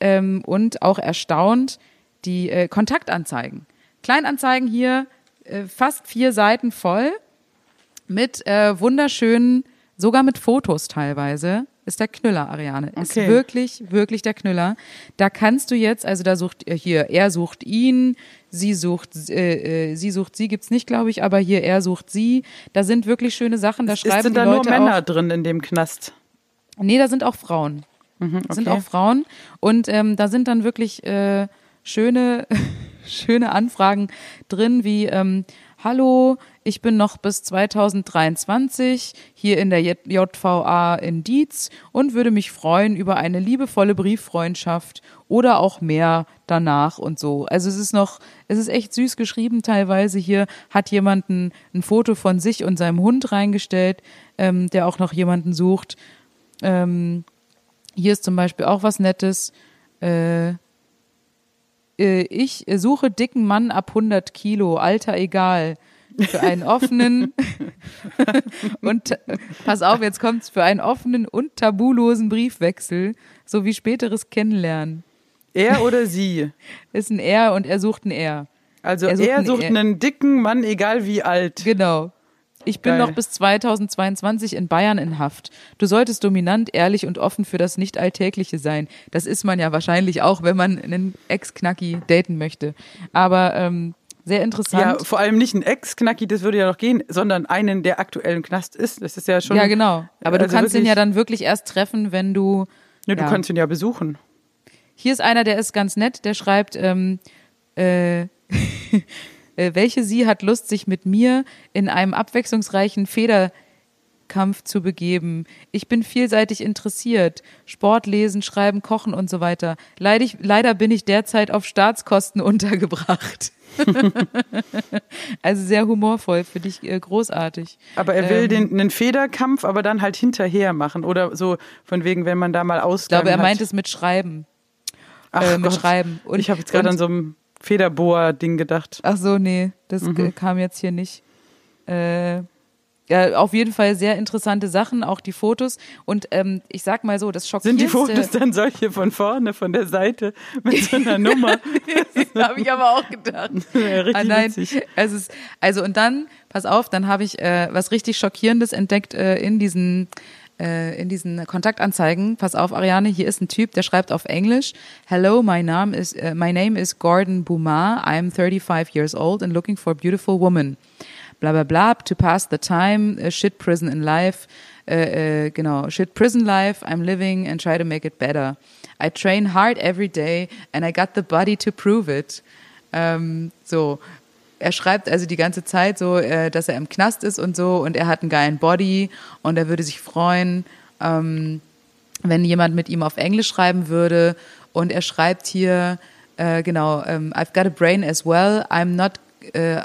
ähm, und auch erstaunt die äh, Kontaktanzeigen. Kleinanzeigen hier, äh, fast vier Seiten voll mit äh, wunderschönen, sogar mit Fotos teilweise, ist der Knüller, Ariane. Ist Okay. wirklich, wirklich der Knüller. Da kannst du jetzt, also da sucht äh, hier, er sucht ihn, sie sucht, äh, äh, sie sucht sie, gibt's nicht, glaube ich, aber hier, er sucht sie. Da sind wirklich schöne Sachen, da Ist, schreiben sind die da nur Leute Männer auch. drin in dem Knast? Nee, da sind auch Frauen. Sind okay. auch Frauen. Und ähm, da sind dann wirklich äh, schöne, schöne Anfragen drin, wie ähm, Hallo, ich bin noch bis 2023 hier in der JVA in Dietz und würde mich freuen über eine liebevolle Brieffreundschaft oder auch mehr danach und so. Also es ist noch, es ist echt süß geschrieben teilweise. Hier hat jemanden ein Foto von sich und seinem Hund reingestellt, ähm, der auch noch jemanden sucht. Ähm, hier ist zum Beispiel auch was Nettes. Äh, äh, ich suche dicken Mann ab 100 Kilo, Alter egal. Für einen offenen und äh, pass auf, jetzt kommt's für einen offenen und tabulosen Briefwechsel sowie späteres Kennenlernen. Er oder sie? Ist ein Er und er sucht ein Er. Also Er er sucht sucht, einen- einen dicken Mann, egal wie alt. Genau. Ich bin Geil. noch bis 2022 in Bayern in Haft. Du solltest dominant, ehrlich und offen für das Nicht-Alltägliche sein. Das ist man ja wahrscheinlich auch, wenn man einen Ex-Knacki daten möchte. Aber ähm, Sehr Ja, interessant. vor allem nicht ein Ex-Knacki, das würde ja noch gehen, sondern einen, der aktuell im Knast ist. Das ist ja schon. Ja, genau. Aber du also kannst ihn ja dann wirklich erst treffen, wenn du. Ne, du ja. kannst ihn ja besuchen. Hier ist einer, der ist ganz nett, der schreibt, ähm, äh, äh, welche sie hat Lust, sich mit mir in einem abwechslungsreichen Federkampf zu begeben. Ich bin vielseitig interessiert. Sport, Lesen, Schreiben, Kochen und so weiter. Leider, leider bin ich derzeit auf Staatskosten untergebracht. also sehr humorvoll, finde ich äh, großartig. Aber er will Ähm, den, einen Federkampf, aber dann halt hinterher machen. Oder so von wegen, wenn man da mal Ich Ausgang glaube, er meint es mit Schreiben. Ach äh, mit Gott. Schreiben. Und- ich habe jetzt gerade an so einem Federboa-Ding gedacht. Ach so, nee, das Mhm. kam jetzt hier nicht. Äh, ja, auf jeden Fall sehr interessante Sachen, auch die Fotos. Und ähm, ich sag mal so, das Sind schockierendste... die Fotos dann solche von vorne, von der Seite, mit so einer Nummer? habe ich aber auch gedacht. Ja, richtig ah, nein, witzig. ist also und dann pass auf, dann habe ich äh, was richtig schockierendes entdeckt äh, in diesen in diesen Kontaktanzeigen. Pass auf, Ariane, hier ist ein Typ, der schreibt auf Englisch: Hello, my name is uh, my name is Gordon Boumar. I'm 35 years old and looking for a beautiful woman. Bla bla bla. To pass the time, uh, shit prison in life. Äh, äh, genau, shit prison life. I'm living and try to make it better. I train hard every day and I got the body to prove it. Ähm, so, er schreibt also die ganze Zeit so, äh, dass er im Knast ist und so und er hat einen geilen Body und er würde sich freuen, ähm, wenn jemand mit ihm auf Englisch schreiben würde. Und er schreibt hier, äh, genau, ähm, I've got a brain as well. I'm not, äh,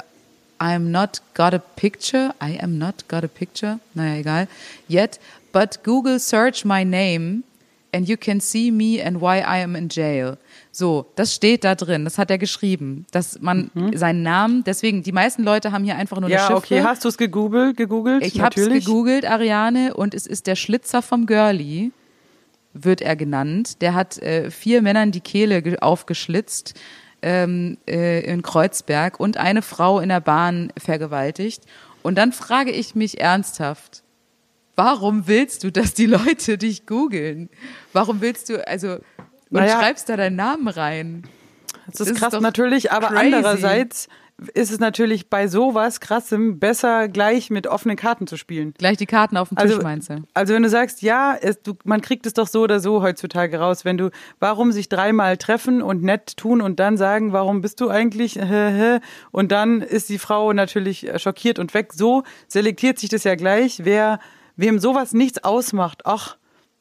I'm not got a picture. I am not got a picture. Naja, egal. Yet, but Google search my name and you can see me and why I am in jail. So, das steht da drin. Das hat er geschrieben, dass man seinen Namen, deswegen, die meisten Leute haben hier einfach nur eine Ja, okay. Hast du es gegoogelt? gegoogelt? Ich habe es gegoogelt, Ariane, und es ist der Schlitzer vom Girlie, wird er genannt. Der hat äh, vier Männern die Kehle ge- aufgeschlitzt ähm, äh, in Kreuzberg und eine Frau in der Bahn vergewaltigt. Und dann frage ich mich ernsthaft, warum willst du, dass die Leute dich googeln? Warum willst du, also, und Naja. schreibst da deinen Namen rein? Das ist ist krass natürlich, aber crazy. andererseits ist es natürlich bei sowas krassem besser gleich mit offenen Karten zu spielen. Gleich die Karten auf den Tisch, Also, meinst du? also wenn du sagst, ja, es, du, man kriegt es doch so oder so heutzutage raus, wenn du, warum sich dreimal treffen und nett tun und dann sagen, warum bist du eigentlich, und dann ist die Frau natürlich schockiert und weg. So selektiert sich das ja gleich, wer, wem sowas nichts ausmacht. Ach,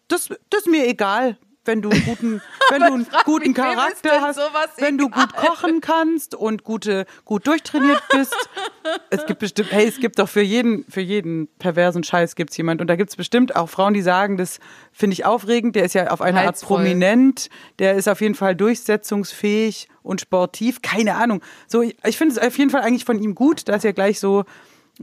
das, das ist mir egal. Wenn du einen guten, wenn du einen guten mich, Charakter hast, wenn du gut kochen kannst und gute, gut durchtrainiert bist. es gibt bestimmt, hey, es gibt doch für jeden, für jeden perversen Scheiß gibt's jemand. Und da gibt's bestimmt auch Frauen, die sagen, das finde ich aufregend. Der ist ja auf eine Art prominent. Der ist auf jeden Fall durchsetzungsfähig und sportiv. Keine Ahnung. So, ich, ich finde es auf jeden Fall eigentlich von ihm gut, dass er gleich so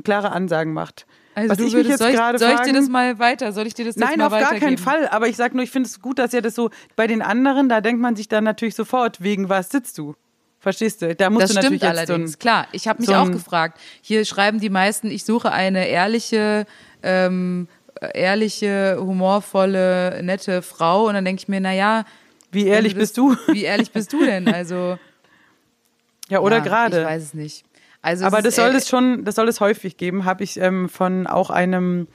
klare Ansagen macht. Also Was du ich mich würdest, jetzt soll, ich, gerade soll ich dir das mal weiter, soll ich dir das Nein, mal auf gar keinen? Fall. Aber ich sag nur, ich finde es gut, dass er das so bei den anderen, da denkt man sich dann natürlich sofort, wegen was sitzt du? Verstehst du? Da musst Das du natürlich stimmt allerdings, so ein, klar. Ich habe mich so auch gefragt. Hier schreiben die meisten, ich suche eine ehrliche, ähm, ehrliche, humorvolle, nette Frau. Und dann denke ich mir, na ja, Wie ehrlich wenn das- bist du? Wie ehrlich bist du denn? Also Ja, oder ja, gerade. Ich weiß es nicht. Also Aber das soll äh, es schon, das soll es häufig geben, habe ich ähm, von auch einem,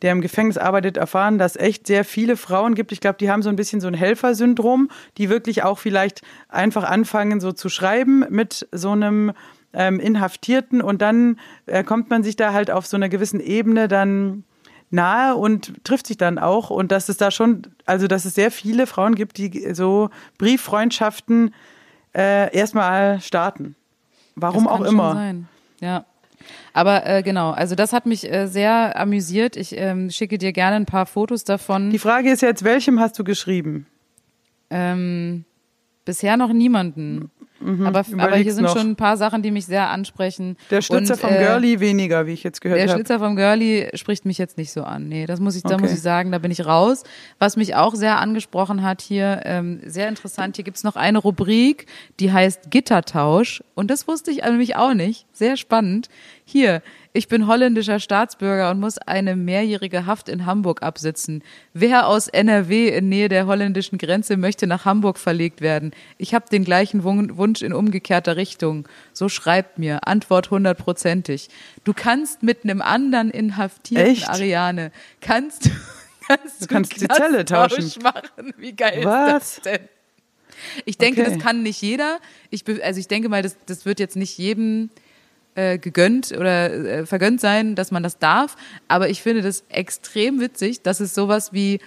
der im Gefängnis arbeitet, erfahren, dass echt sehr viele Frauen gibt. Ich glaube, die haben so ein bisschen so ein Helfersyndrom, die wirklich auch vielleicht einfach anfangen, so zu schreiben mit so einem ähm, Inhaftierten und dann äh, kommt man sich da halt auf so einer gewissen Ebene dann nahe und trifft sich dann auch und dass es da schon, also dass es sehr viele Frauen gibt, die so Brieffreundschaften äh, erstmal starten. Warum auch immer. Sein. Ja. Aber äh, genau, also das hat mich äh, sehr amüsiert. Ich ähm, schicke dir gerne ein paar Fotos davon. Die Frage ist jetzt, welchem hast du geschrieben? Ähm, bisher noch niemanden. Aber, aber hier sind noch. schon ein paar Sachen, die mich sehr ansprechen. Der Schlitzer Und, vom äh, Girlie weniger, wie ich jetzt gehört Der habe. Schlitzer vom Girlie spricht mich jetzt nicht so an. Nee, das muss ich, da Okay. muss ich sagen, da bin ich raus. Was mich auch sehr angesprochen hat hier, ähm, sehr interessant, hier gibt's noch eine Rubrik, die heißt Gittertausch. Und das wusste ich nämlich auch nicht. Sehr spannend. Hier, ich bin holländischer Staatsbürger und muss eine mehrjährige Haft in Hamburg absitzen. Wer aus NRW in Nähe der holländischen Grenze möchte nach Hamburg verlegt werden? Ich habe den gleichen Wun- Wunsch in umgekehrter Richtung. So schreibt mir. Antwort hundertprozentig. Du kannst mit einem anderen Inhaftierten, Echt? Ariane, kannst du kannst Du kannst die Zelle tauschen. machen. Wie geil Was? ist das denn? Ich denke, Okay. das kann nicht jeder. Ich, also ich denke mal, das, das wird jetzt nicht jedem äh, gegönnt oder äh, vergönnt sein, dass man das darf. Aber ich finde das extrem witzig, dass es sowas wie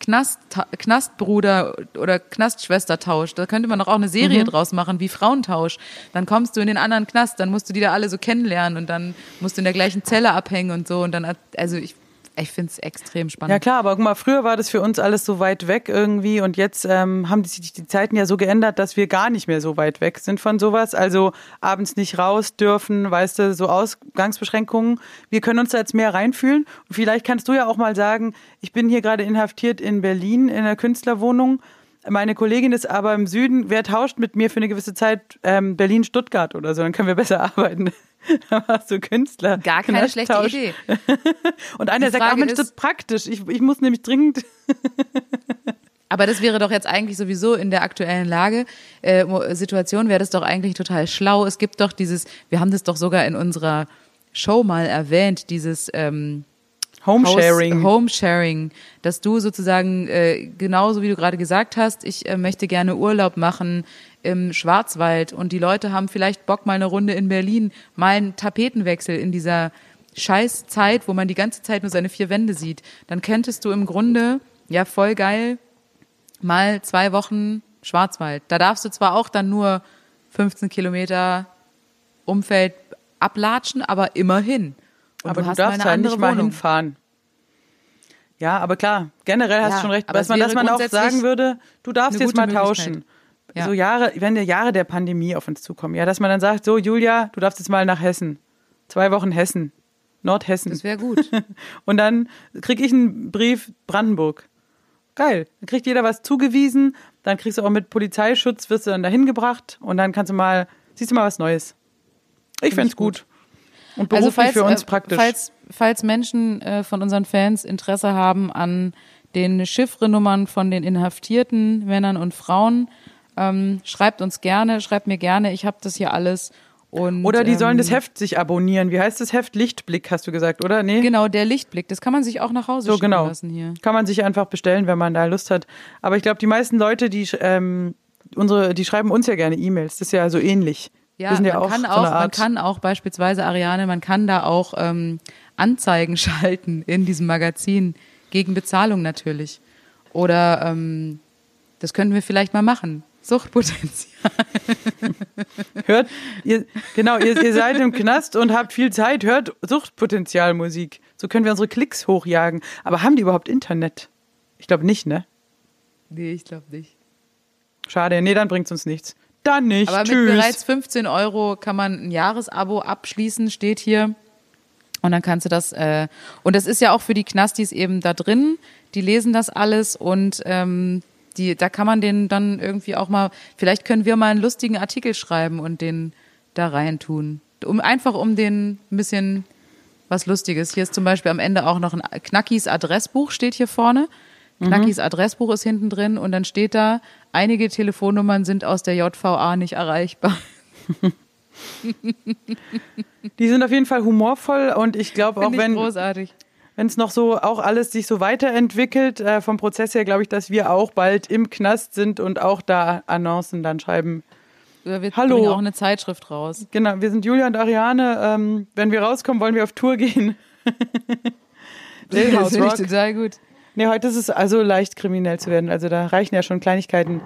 Knast, Knastbruder oder Knastschwestertausch, da könnte man doch auch eine Serie draus machen, wie Frauentausch. Dann kommst du in den anderen Knast, dann musst du die da alle so kennenlernen und dann musst du in der gleichen Zelle abhängen und so. Und dann, also ich, ich finde es extrem spannend. Ja klar, aber guck mal, früher war das für uns alles so weit weg irgendwie und jetzt ähm, haben sich die Zeiten ja so geändert, dass wir gar nicht mehr so weit weg sind von sowas. Also abends nicht raus dürfen, weißt du, so Ausgangsbeschränkungen. Wir können uns da jetzt mehr reinfühlen. Und vielleicht kannst du ja auch mal sagen, ich bin hier gerade inhaftiert in Berlin in einer Künstlerwohnung. Meine Kollegin ist aber im Süden. Wer tauscht mit mir für eine gewisse Zeit ähm, Berlin-Stuttgart oder so? Dann können wir besser arbeiten. da warst du Künstler. Gar keine schlechte Knasttausch. Idee. Und einer Die sagt, ach Frage Mensch, ist- das ist praktisch. Ich, ich muss nämlich dringend Aber das wäre doch jetzt eigentlich sowieso in der aktuellen Lage, äh, Situation wäre das doch eigentlich total schlau. Es gibt doch dieses, wir haben das doch sogar in unserer Show mal erwähnt, dieses ähm, Homesharing. Homesharing, dass du sozusagen äh, genauso wie du gerade gesagt hast, ich äh, möchte gerne Urlaub machen im Schwarzwald und die Leute haben vielleicht Bock mal eine Runde in Berlin, mal einen Tapetenwechsel in dieser scheiß Zeit, wo man die ganze Zeit nur seine vier Wände sieht. Dann könntest du im Grunde ja voll geil mal zwei Wochen Schwarzwald. Da darfst du zwar auch dann nur 15 Kilometer Umfeld ablatschen, aber immerhin. Und aber du, hast darfst ja andere nicht mal Wohnung. hinfahren. Ja, aber klar, generell hast Ja, du schon recht. Dass man, dass man auch sagen würde, du darfst jetzt mal tauschen. Ja. So Jahre, wenn die Jahre der Pandemie auf uns zukommen, ja, dass man dann sagt, so Julia, du darfst jetzt mal nach Hessen. Zwei Wochen Hessen. Nordhessen. Das wäre gut. Und dann krieg ich einen Brief Brandenburg. Geil. Dann kriegt jeder was zugewiesen, dann kriegst du auch mit Polizeischutz, wirst du dann dahin gebracht und dann kannst du mal, siehst du mal was Neues. Ich fänd's ich gut. gut. Und beruflich für uns äh, praktisch. Falls, falls Menschen äh, von unseren Fans Interesse haben an den Chiffrenummern von den inhaftierten Männern und Frauen, ähm, schreibt uns gerne, schreibt mir gerne, ich habe das hier alles. Und, Oder die sollen ähm, das Heft sich abonnieren. Wie heißt das Heft? Lichtblick, hast du gesagt, oder? Nee? Genau, der Lichtblick, das kann man sich auch nach Hause So, schicken genau. lassen hier. Kann man sich einfach bestellen, wenn man da Lust hat. Aber ich glaube, die meisten Leute, die, ähm, unsere, die schreiben uns ja gerne E-Mails. Das ist ja so ähnlich. Ja, ja man auch kann so auch, man kann auch beispielsweise Ariane, man kann da auch ähm, Anzeigen schalten in diesem Magazin gegen Bezahlung natürlich. Oder ähm, das könnten wir vielleicht mal machen. Suchtpotenzial. Hört, ihr, genau, ihr, ihr seid im Knast und habt viel Zeit, hört Suchtpotenzialmusik. So können wir unsere Klicks hochjagen. Aber haben die überhaupt Internet? Ich glaube nicht, ne? Nee, ich glaube nicht. Schade, nee, dann bringt's uns nichts. Dann nicht. Aber Tschüss. mit bereits 15 Euro kann man ein Jahresabo abschließen, steht hier. Und dann kannst du das, äh, und das ist ja auch für die Knastis eben da drin, die lesen das alles und ähm, die, da kann man den dann irgendwie auch mal, vielleicht können wir mal einen lustigen Artikel schreiben und den da rein tun. Um, einfach um den ein bisschen was Lustiges. Hier ist zum Beispiel am Ende auch noch ein Knackis Adressbuch, steht hier vorne. Knackis Adressbuch ist hinten drin und dann steht da, einige Telefonnummern sind aus der JVA nicht erreichbar. Die sind auf jeden Fall humorvoll und ich glaube auch, wenn großartig. wenn es noch so auch alles sich so weiterentwickelt, äh, vom Prozess her, glaube ich, dass wir auch bald im Knast sind und auch da Annoncen dann schreiben. Oder wir Hallo. bringen auch eine Zeitschrift raus. Genau, wir sind Julia und Ariane. Ähm, wenn wir rauskommen, wollen wir auf Tour gehen. Playhouse finde ich total gut. Nee, heute ist es also leicht, kriminell zu werden. Also da reichen ja schon Kleinigkeiten.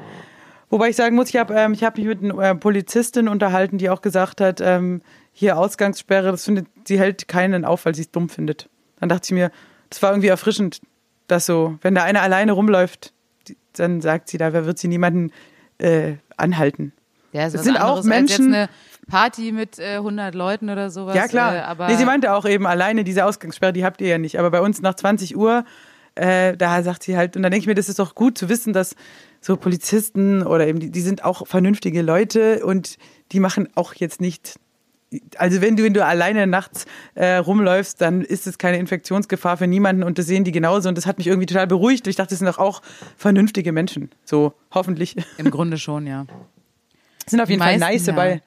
Wobei ich sagen muss, ich habe ähm, ich hab mich mit einer äh, Polizistin unterhalten, die auch gesagt hat, ähm, hier Ausgangssperre, das findet, sie hält keinen auf, weil sie es dumm findet. Dann dachte ich mir, das war irgendwie erfrischend, dass so, wenn da einer alleine rumläuft, die, dann sagt sie, da wird sie niemanden äh, anhalten. Ja, es sind auch anderes als jetzt Menschen- eine Party mit äh, 100 Leuten oder sowas. Ja, klar. Äh, aber nee, sie meinte auch eben alleine diese Ausgangssperre, die habt ihr ja nicht. Aber bei uns nach 20 Uhr, äh, da sagt sie halt, und dann denke ich mir, das ist doch gut zu wissen, dass so Polizisten oder eben, die, die sind auch vernünftige Leute und die machen auch jetzt nicht also wenn du, wenn du alleine nachts äh, rumläufst, dann ist es keine Infektionsgefahr für niemanden und das sehen die genauso und das hat mich irgendwie total beruhigt. Ich dachte, das sind doch auch vernünftige Menschen. So, hoffentlich. Im Grunde schon, ja. Sind auf Die jeden Fall meisten, nice ja. dabei.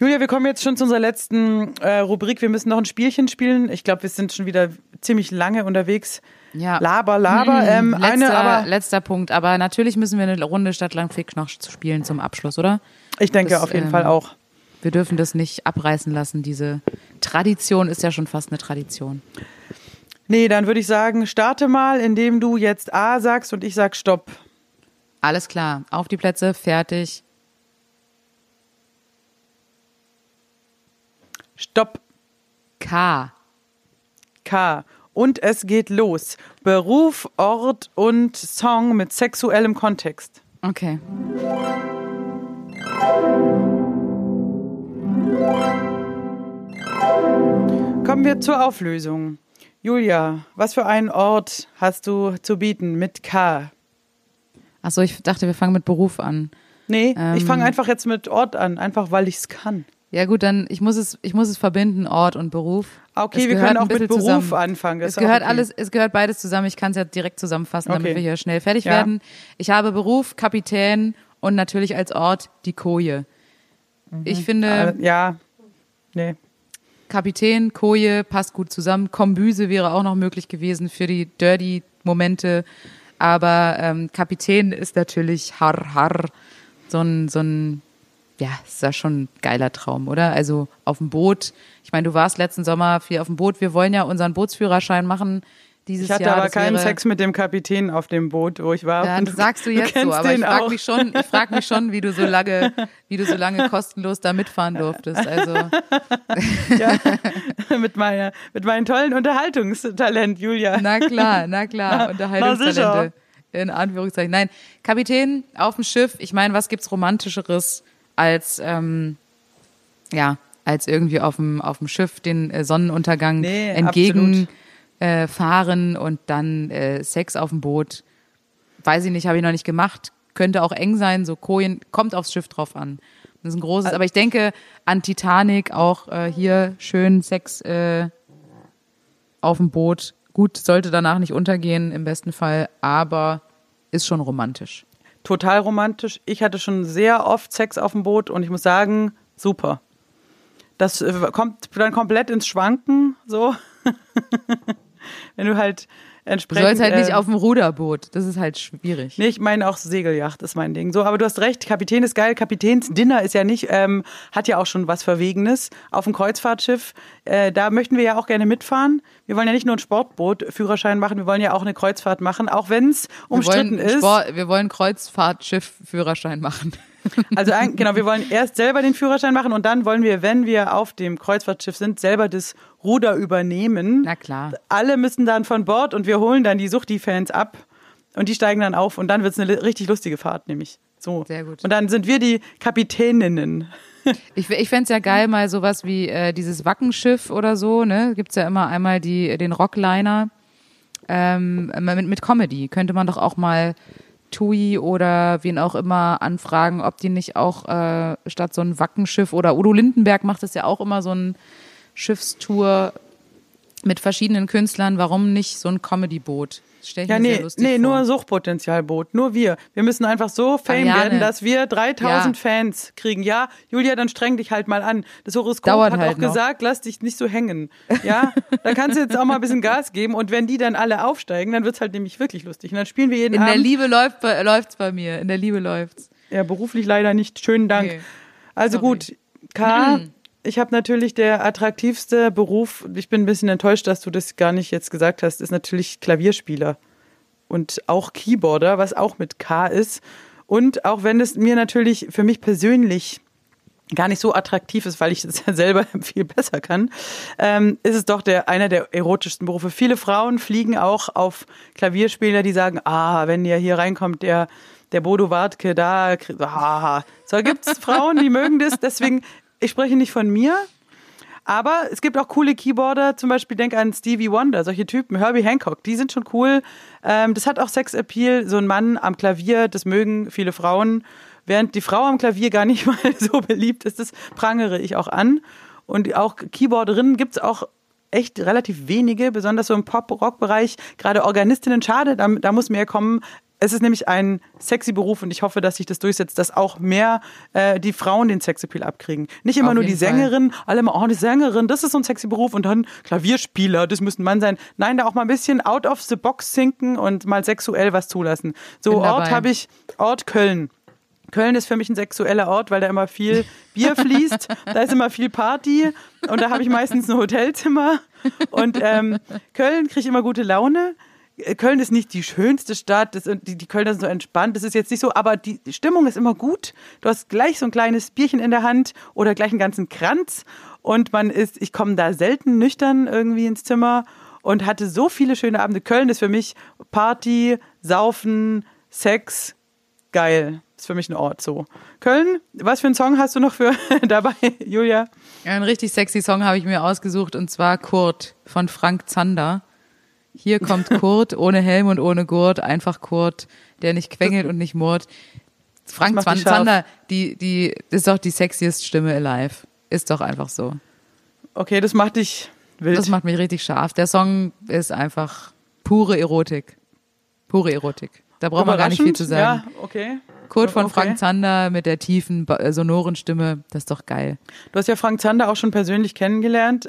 Julia, wir kommen jetzt schon zu unserer letzten äh, Rubrik. Wir müssen noch ein Spielchen spielen. Ich glaube, wir sind schon wieder ziemlich lange unterwegs. Ja. Laber, laber. Ähm, letzter, eine, aber letzter Punkt. Aber natürlich müssen wir eine Runde Stadtland Fick noch spielen zum Abschluss, oder? ich denke das, auf jeden ähm, Fall auch. Wir dürfen das nicht abreißen lassen. Diese Tradition ist ja schon fast eine Tradition. Nee, dann würde ich sagen, starte mal, indem du jetzt A sagst und ich sag Stopp. Alles klar. Auf die Plätze, fertig. Stopp. K. K. Und es geht los. Beruf, Ort und Song mit sexuellem Kontext. Okay. Kommen wir zur Auflösung. Julia, was für einen Ort hast du zu bieten mit K? Achso, ich dachte, wir fangen mit Beruf an. Nee, ich Ähm. fange einfach jetzt mit Ort an, einfach weil ich es kann. Ja gut, dann ich muss es, ich muss es verbinden, Ort und Beruf. Okay, Es wir können auch mit Beruf zusammen. anfangen. das Es gehört okay. alles, es gehört beides zusammen. Ich kann es ja direkt zusammenfassen, damit Okay. wir hier schnell fertig Ja. werden. Ich habe Beruf, Kapitän und natürlich als Ort die Koje. Ich finde, Äh, ja, nee. Kapitän, Koje passt gut zusammen. Kombüse wäre auch noch möglich gewesen für die Dirty-Momente. Aber ähm, Kapitän ist natürlich har har. So ein, so ein, ja, ist ja schon ein geiler Traum, oder? Also auf dem Boot. Ich meine, du warst letzten Sommer viel auf dem Boot. Wir wollen ja unseren Bootsführerschein machen dieses Ich hatte Jahr. aber keinen wäre- Sex mit dem Kapitän auf dem Boot, wo ich war. ja, Und das sagst du jetzt so, kennst aber ich frage mich schon, ich frag mich schon, wie du so lange, wie du so lange kostenlos da mitfahren durftest. Also ja, mit, meiner, mit meinem tollen Unterhaltungstalent, Julia. Na klar, na klar, Na Unterhaltungstalente. In Anführungszeichen. Nein, Kapitän auf dem Schiff, ich meine, was gibt's Romantischeres als, ähm, ja, als irgendwie auf dem, auf dem Schiff den äh, Sonnenuntergang Nee, entgegen äh, fahren und dann äh, Sex auf dem Boot. Weiß ich nicht, habe ich noch nicht gemacht. Könnte auch eng sein, so Kojen, kommt aufs Schiff drauf an. Das ist ein großes, aber ich denke an Titanic auch äh, hier schön Sex äh, auf dem Boot. Gut, sollte danach nicht untergehen im besten Fall, aber ist schon romantisch. Total romantisch. Ich hatte schon sehr oft Sex auf dem Boot und ich muss sagen, super. Das äh, kommt dann komplett ins Schwanken, so. Wenn du halt Du entsprechend. sollst halt nicht äh, auf dem Ruderboot. Das ist halt schwierig. Nee, ich meine auch Segelyacht ist mein Ding. So, aber du hast recht, Kapitän ist geil. Kapitänsdinner ist ja nicht, ähm, hat ja auch schon was Verwegenes auf dem Kreuzfahrtschiff. Äh, da möchten wir ja auch gerne mitfahren. Wir wollen ja nicht nur ein Sportboot-Führerschein machen, wir wollen ja auch eine Kreuzfahrt machen, auch wenn es umstritten wollen, ist. Sport, wir wollen Kreuzfahrtschiff-Führerschein machen. Also genau, wir wollen erst selber den Führerschein machen und dann wollen wir, wenn wir auf dem Kreuzfahrtschiff sind, selber das Ruder übernehmen. Na klar. Alle müssen dann von Bord und wir holen dann die Suchti-Fans ab und die steigen dann auf und dann wird es eine richtig lustige Fahrt, nämlich. So. Sehr gut. Und dann sind wir die Kapitäninnen. Ich, ich fänd's ja geil, mal sowas wie äh, dieses Wackenschiff oder so, ne? Gibt's ja immer einmal die, den Rockliner ähm, mit, mit Comedy. Könnte man doch auch mal Tui oder wen auch immer anfragen, ob die nicht auch äh, statt so ein Wackenschiff oder Udo Lindenberg macht das ja auch immer so ein Schiffstour mit verschiedenen Künstlern. Warum nicht so ein Comedy-Boot? Stell ich Ja, mir sehr nee, lustig nee, vor. nur Suchtpotenzialboot. Nur wir. Wir müssen einfach so fame Ariane. werden, dass wir 3000 Ja. Fans kriegen. Ja, Julia, dann streng dich halt mal an. Das Horoskop Dauert hat halt auch noch. gesagt, lass dich nicht so hängen. Ja, da kannst du jetzt auch mal ein bisschen Gas geben. Und wenn die dann alle aufsteigen, dann wird's halt nämlich wirklich lustig. Und dann spielen wir jeden In der Abend. Liebe läuft, bei- läuft's bei mir. In der Liebe läuft's. Ja, beruflich leider nicht. Schönen Dank. Nee. Also Sorry. gut, K, ich habe natürlich der attraktivste Beruf, ich bin ein bisschen enttäuscht, dass du das gar nicht jetzt gesagt hast, ist natürlich Klavierspieler und auch Keyboarder, was auch mit K ist. Und auch wenn es mir natürlich für mich persönlich gar nicht so attraktiv ist, weil ich das ja selber viel besser kann, ähm, ist es doch der, einer der erotischsten Berufe. Viele Frauen fliegen auch auf Klavierspieler, die sagen, ah, wenn ihr hier reinkommt, der, der Bodo Wartke, da, ah. So gibt's Frauen, die mögen das, deswegen, ich spreche nicht von mir, aber es gibt auch coole Keyboarder, zum Beispiel denk an Stevie Wonder, solche Typen, Herbie Hancock, die sind schon cool. Ähm, das hat auch Sexappeal, so ein Mann am Klavier, das mögen viele Frauen. Während die Frau am Klavier gar nicht mal so beliebt ist, das prangere ich auch an. und auch Keyboarderinnen gibt's auch echt relativ wenige, besonders so im Pop-Rock-Bereich. Gerade Organistinnen, schade, da, da muss mehr kommen. Es ist nämlich ein sexy Beruf und ich hoffe, dass sich das durchsetzt, dass auch mehr äh, die Frauen den Sexappeal abkriegen. Nicht immer Auf nur die jeden Fall. Sängerin, alle mal, oh, die Sängerin, das ist so ein sexy Beruf und dann Klavierspieler, das müsste ein Mann sein. Nein, da auch mal ein bisschen out of the box sinken und mal sexuell was zulassen. So Bin Ort habe ich, Ort Köln. Köln ist für mich ein sexueller Ort, weil da immer viel Bier fließt, da ist immer viel Party und da habe ich meistens ein Hotelzimmer. Und ähm, Köln kriege ich immer gute Laune. Äh, Köln ist nicht die schönste Stadt, das, die, die Kölner sind so entspannt, das ist jetzt nicht so, aber die Stimmung ist immer gut. Du hast gleich so ein kleines Bierchen in der Hand oder gleich einen ganzen Kranz und man ist, ich komme da selten nüchtern irgendwie ins Zimmer und hatte so viele schöne Abende. Köln ist für mich Party, Saufen, Sex, geil. Ist für mich ein Ort so. Köln, was für einen Song hast du noch für dabei, Julia? Einen richtig sexy Song habe ich mir ausgesucht und zwar Kurt von Frank Zander. Hier kommt Kurt ohne Helm und ohne Gurt, einfach Kurt, der nicht quengelt und nicht murrt. Frank Zwan-. Zander, die, die ist doch die sexiest Stimme alive. Ist doch einfach so. Okay, das macht dich wild. Das macht mich richtig scharf. Der Song ist einfach pure Erotik. Pure Erotik. Da braucht man gar nicht viel zu sagen. Ja, okay. Kurt von okay. Frank Zander mit der tiefen, äh, sonoren Stimme, das ist doch geil. Du hast ja Frank Zander auch schon persönlich kennengelernt.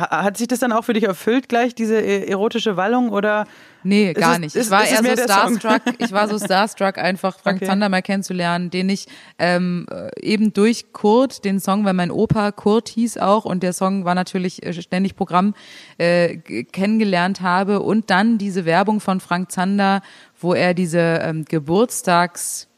Ha- Hat sich das dann auch für dich erfüllt gleich, diese äh, erotische Wallung? Oder Nee, gar es- nicht. ich war eher so starstruck. Ich war so starstruck, einfach Frank Okay. Zander mal kennenzulernen, den ich ähm, äh, eben durch Kurt, den Song, weil mein Opa Kurt hieß auch und der Song war natürlich äh, ständig Programm, äh, kennengelernt habe und dann diese Werbung von Frank Zander, wo er diese ähm, Geburtstags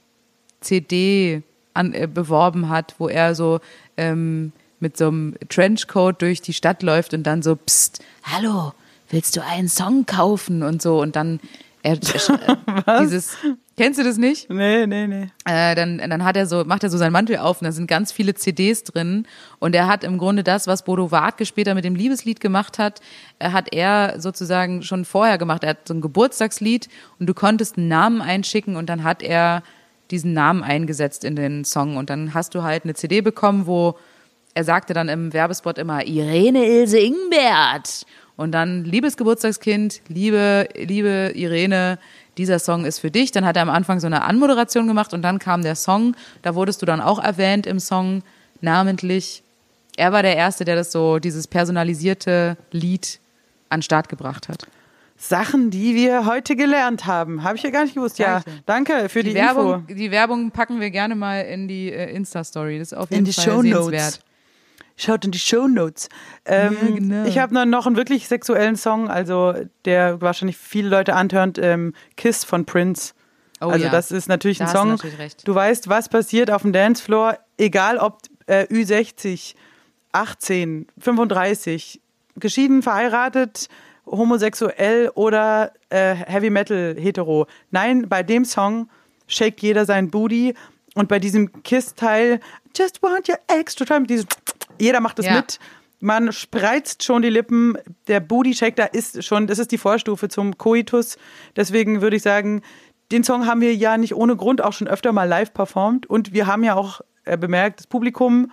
CD an, äh, beworben hat, wo er so ähm, mit so einem Trenchcoat durch die Stadt läuft und dann so, pst, hallo, willst du einen Song kaufen und so und dann er, äh, dieses, kennst du das nicht? Nee, nee, nee. Äh, dann, dann hat er so, macht er so seinen Mantel auf und da sind ganz viele CDs drin. Und er hat im Grunde das, was Bodo Wartke später mit dem Liebeslied gemacht hat, äh, hat er sozusagen schon vorher gemacht. Er hat so ein Geburtstagslied und du konntest einen Namen einschicken und dann hat er diesen Namen eingesetzt in den Song. Und dann hast du halt eine CD bekommen, wo er sagte dann im Werbespot immer Irene Ilse Ingbert. Und dann, liebes Geburtstagskind, liebe, liebe Irene, dieser Song ist für dich. Dann hat er am Anfang so eine Anmoderation gemacht und dann kam der Song. Da wurdest du dann auch erwähnt im Song, namentlich. Er war der Erste, der das so, dieses personalisierte Lied an Start gebracht hat. Sachen, die wir heute gelernt haben. Habe ich ja gar nicht gewusst. Ja, Danke. für die, Die, Werbung, Info. die Werbung packen wir gerne mal in die äh, Insta-Story. Das ist auf jeden In die Fall Shownotes. sehenswert. Schaut in die Shownotes. Ähm, Ja, genau. Ich habe noch, einen wirklich sexuellen Song, also der wahrscheinlich viele Leute anhört, ähm, Kiss von Prince. Oh also ja. das ist natürlich Da ein hast du Song. natürlich recht. Du weißt, was passiert auf dem Dancefloor, egal ob äh, Ü60, 18, 35, geschieden, verheiratet, homosexuell oder äh, Heavy Metal hetero. Nein, bei dem Song shakt jeder sein Booty und bei diesem Kiss-Teil Just want your extra time, dieses, jeder macht das Ja. mit. Man spreizt schon die Lippen. Der Booty Shake da ist schon, das ist die Vorstufe zum Coitus. Deswegen würde ich sagen, den Song haben wir ja nicht ohne Grund auch schon öfter mal live performt und wir haben ja auch äh, bemerkt, das Publikum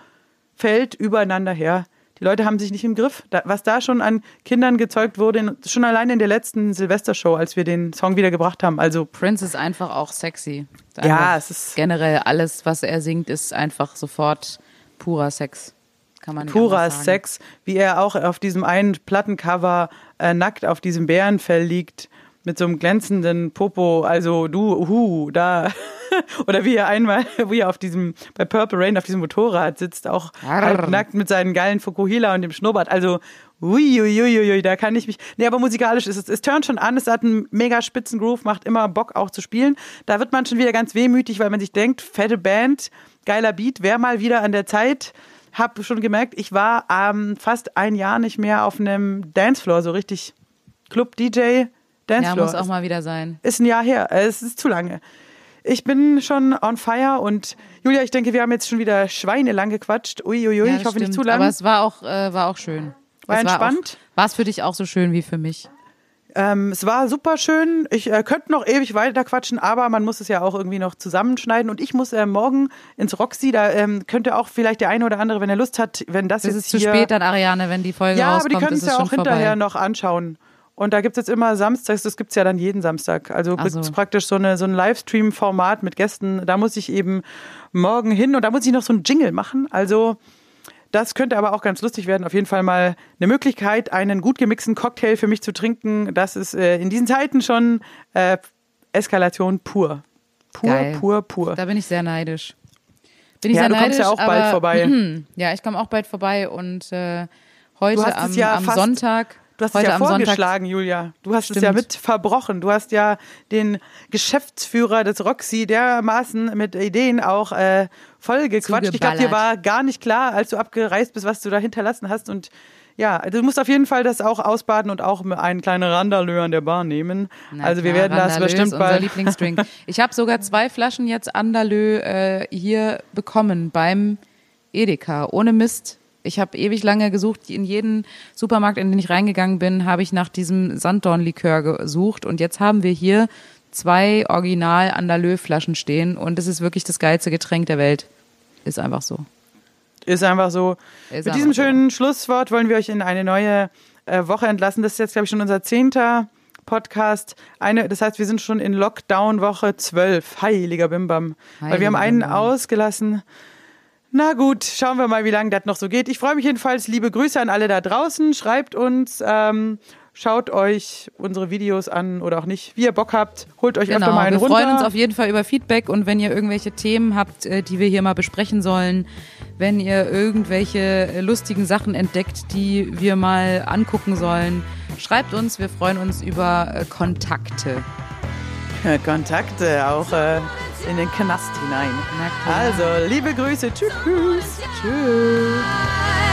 fällt übereinander her. Die Leute haben sich nicht im Griff. Was da schon an Kindern gezeugt wurde, schon allein in der letzten Silvestershow, als wir den Song wieder gebracht haben. Also Prince ist einfach auch sexy. Ja, es ist- generell alles, was er singt, ist einfach sofort purer Sex. Kann man purer. Sex, wie er auch auf diesem einen Plattencover äh, nackt auf diesem Bärenfell liegt mit so einem glänzenden Popo. Also du, hu, da. Oder wie er einmal, wie er auf diesem, bei Purple Rain auf diesem Motorrad sitzt, auch halb nackt mit seinen geilen Fukuhila und dem Schnurrbart. Also, uiuiuiui, da kann ich mich. Nee, aber musikalisch ist es, es turnt schon an, es hat einen mega spitzen Groove, macht immer Bock auch zu spielen. Da wird man schon wieder ganz wehmütig, weil man sich denkt, fette Band, geiler Beat, wäre mal wieder an der Zeit. Hab schon gemerkt, ich war ähm, fast ein Jahr nicht mehr auf einem Dancefloor, so richtig Club-DJ, Ja, Dancefloor. muss auch mal wieder sein. Ist ein Jahr her. Äh, Es ist zu lange. Ich bin schon on fire und Julia, ich denke, wir haben jetzt schon wieder schweinelang gequatscht. Uiuiui, Ja, ich hoffe nicht stimmt. zu lang. Aber es war auch, äh, war auch schön. War es entspannt? War es für dich auch so schön wie für mich? Ähm, es war super schön. Ich äh, könnte noch ewig weiter quatschen, aber man muss es ja auch irgendwie noch zusammenschneiden. Und ich muss äh, morgen ins Roxy. Da ähm, könnte auch vielleicht der eine oder andere, wenn er Lust hat, wenn das Es jetzt ist zu hier spät dann, Ariane, wenn die Folge ja, aber rauskommt, die können es ja auch hinterher vorbei. noch anschauen. Und da gibt es jetzt immer samstags, das gibt es ja dann jeden Samstag. Also so. es praktisch so, eine, so ein Livestream-Format mit Gästen. Da muss ich eben morgen hin und da muss ich noch so ein Jingle machen. Also das könnte aber auch ganz lustig werden. Auf jeden Fall mal eine Möglichkeit, einen gut gemixten Cocktail für mich zu trinken. Das ist äh, in diesen Zeiten schon äh, Eskalation pur. Pur, Geil. pur, pur. Da bin ich sehr neidisch. Bin ich Ja, sehr du kommst neidisch, ja auch bald aber, vorbei. Ja, ich komme auch bald vorbei und äh, heute am, am Sonntag. Du hast es heute ja am Sonntag, vorgeschlagen, Julia. Du hast es Stimmt. ja mit verbrochen. Du hast ja den Geschäftsführer des Roxy dermaßen mit Ideen auch äh, vollgequatscht. Ich glaube, dir war gar nicht klar, als du abgereist bist, was du da hinterlassen hast. Und ja, du musst auf jeden Fall das auch ausbaden und auch einen kleinen Randalö an der Bar nehmen. Na also wir klar, werden das Randalö bestimmt ist unser bald. Lieblingsdrink. Ich habe sogar zwei Flaschen jetzt Andalö äh, hier bekommen beim Edeka. Ohne Mist. Ich habe ewig lange gesucht. In jeden Supermarkt, in den ich reingegangen bin, habe ich nach diesem Sanddornlikör gesucht. Und jetzt haben wir hier zwei Original Andalö-Flaschen stehen. Und es ist wirklich das geilste Getränk der Welt. Ist einfach so. Ist einfach so. Ist Mit diesem so. schönen Schlusswort wollen wir euch in eine neue äh, Woche entlassen. Das ist jetzt, glaube ich, schon unser zehnter Podcast. Eine, das heißt, wir sind schon in Lockdown Woche 12. Heiliger Bimbam. Weil wir haben Heiliger einen Bimbam. ausgelassen. Na gut, schauen wir mal, wie lange das noch so geht. Ich freue mich jedenfalls. Liebe Grüße an alle da draußen. Schreibt uns, ähm, schaut euch unsere Videos an oder auch nicht, wie ihr Bock habt. Holt euch öfter Genau, mal einen wir runter. freuen uns auf jeden Fall über Feedback und wenn ihr irgendwelche Themen habt, äh, die wir hier mal besprechen sollen, wenn ihr irgendwelche äh, lustigen Sachen entdeckt, die wir mal angucken sollen, schreibt uns. Wir freuen uns über äh, Kontakte. Kontakte auch äh, in den Knast hinein. Also, liebe Grüße. Tschüss. Tschüss.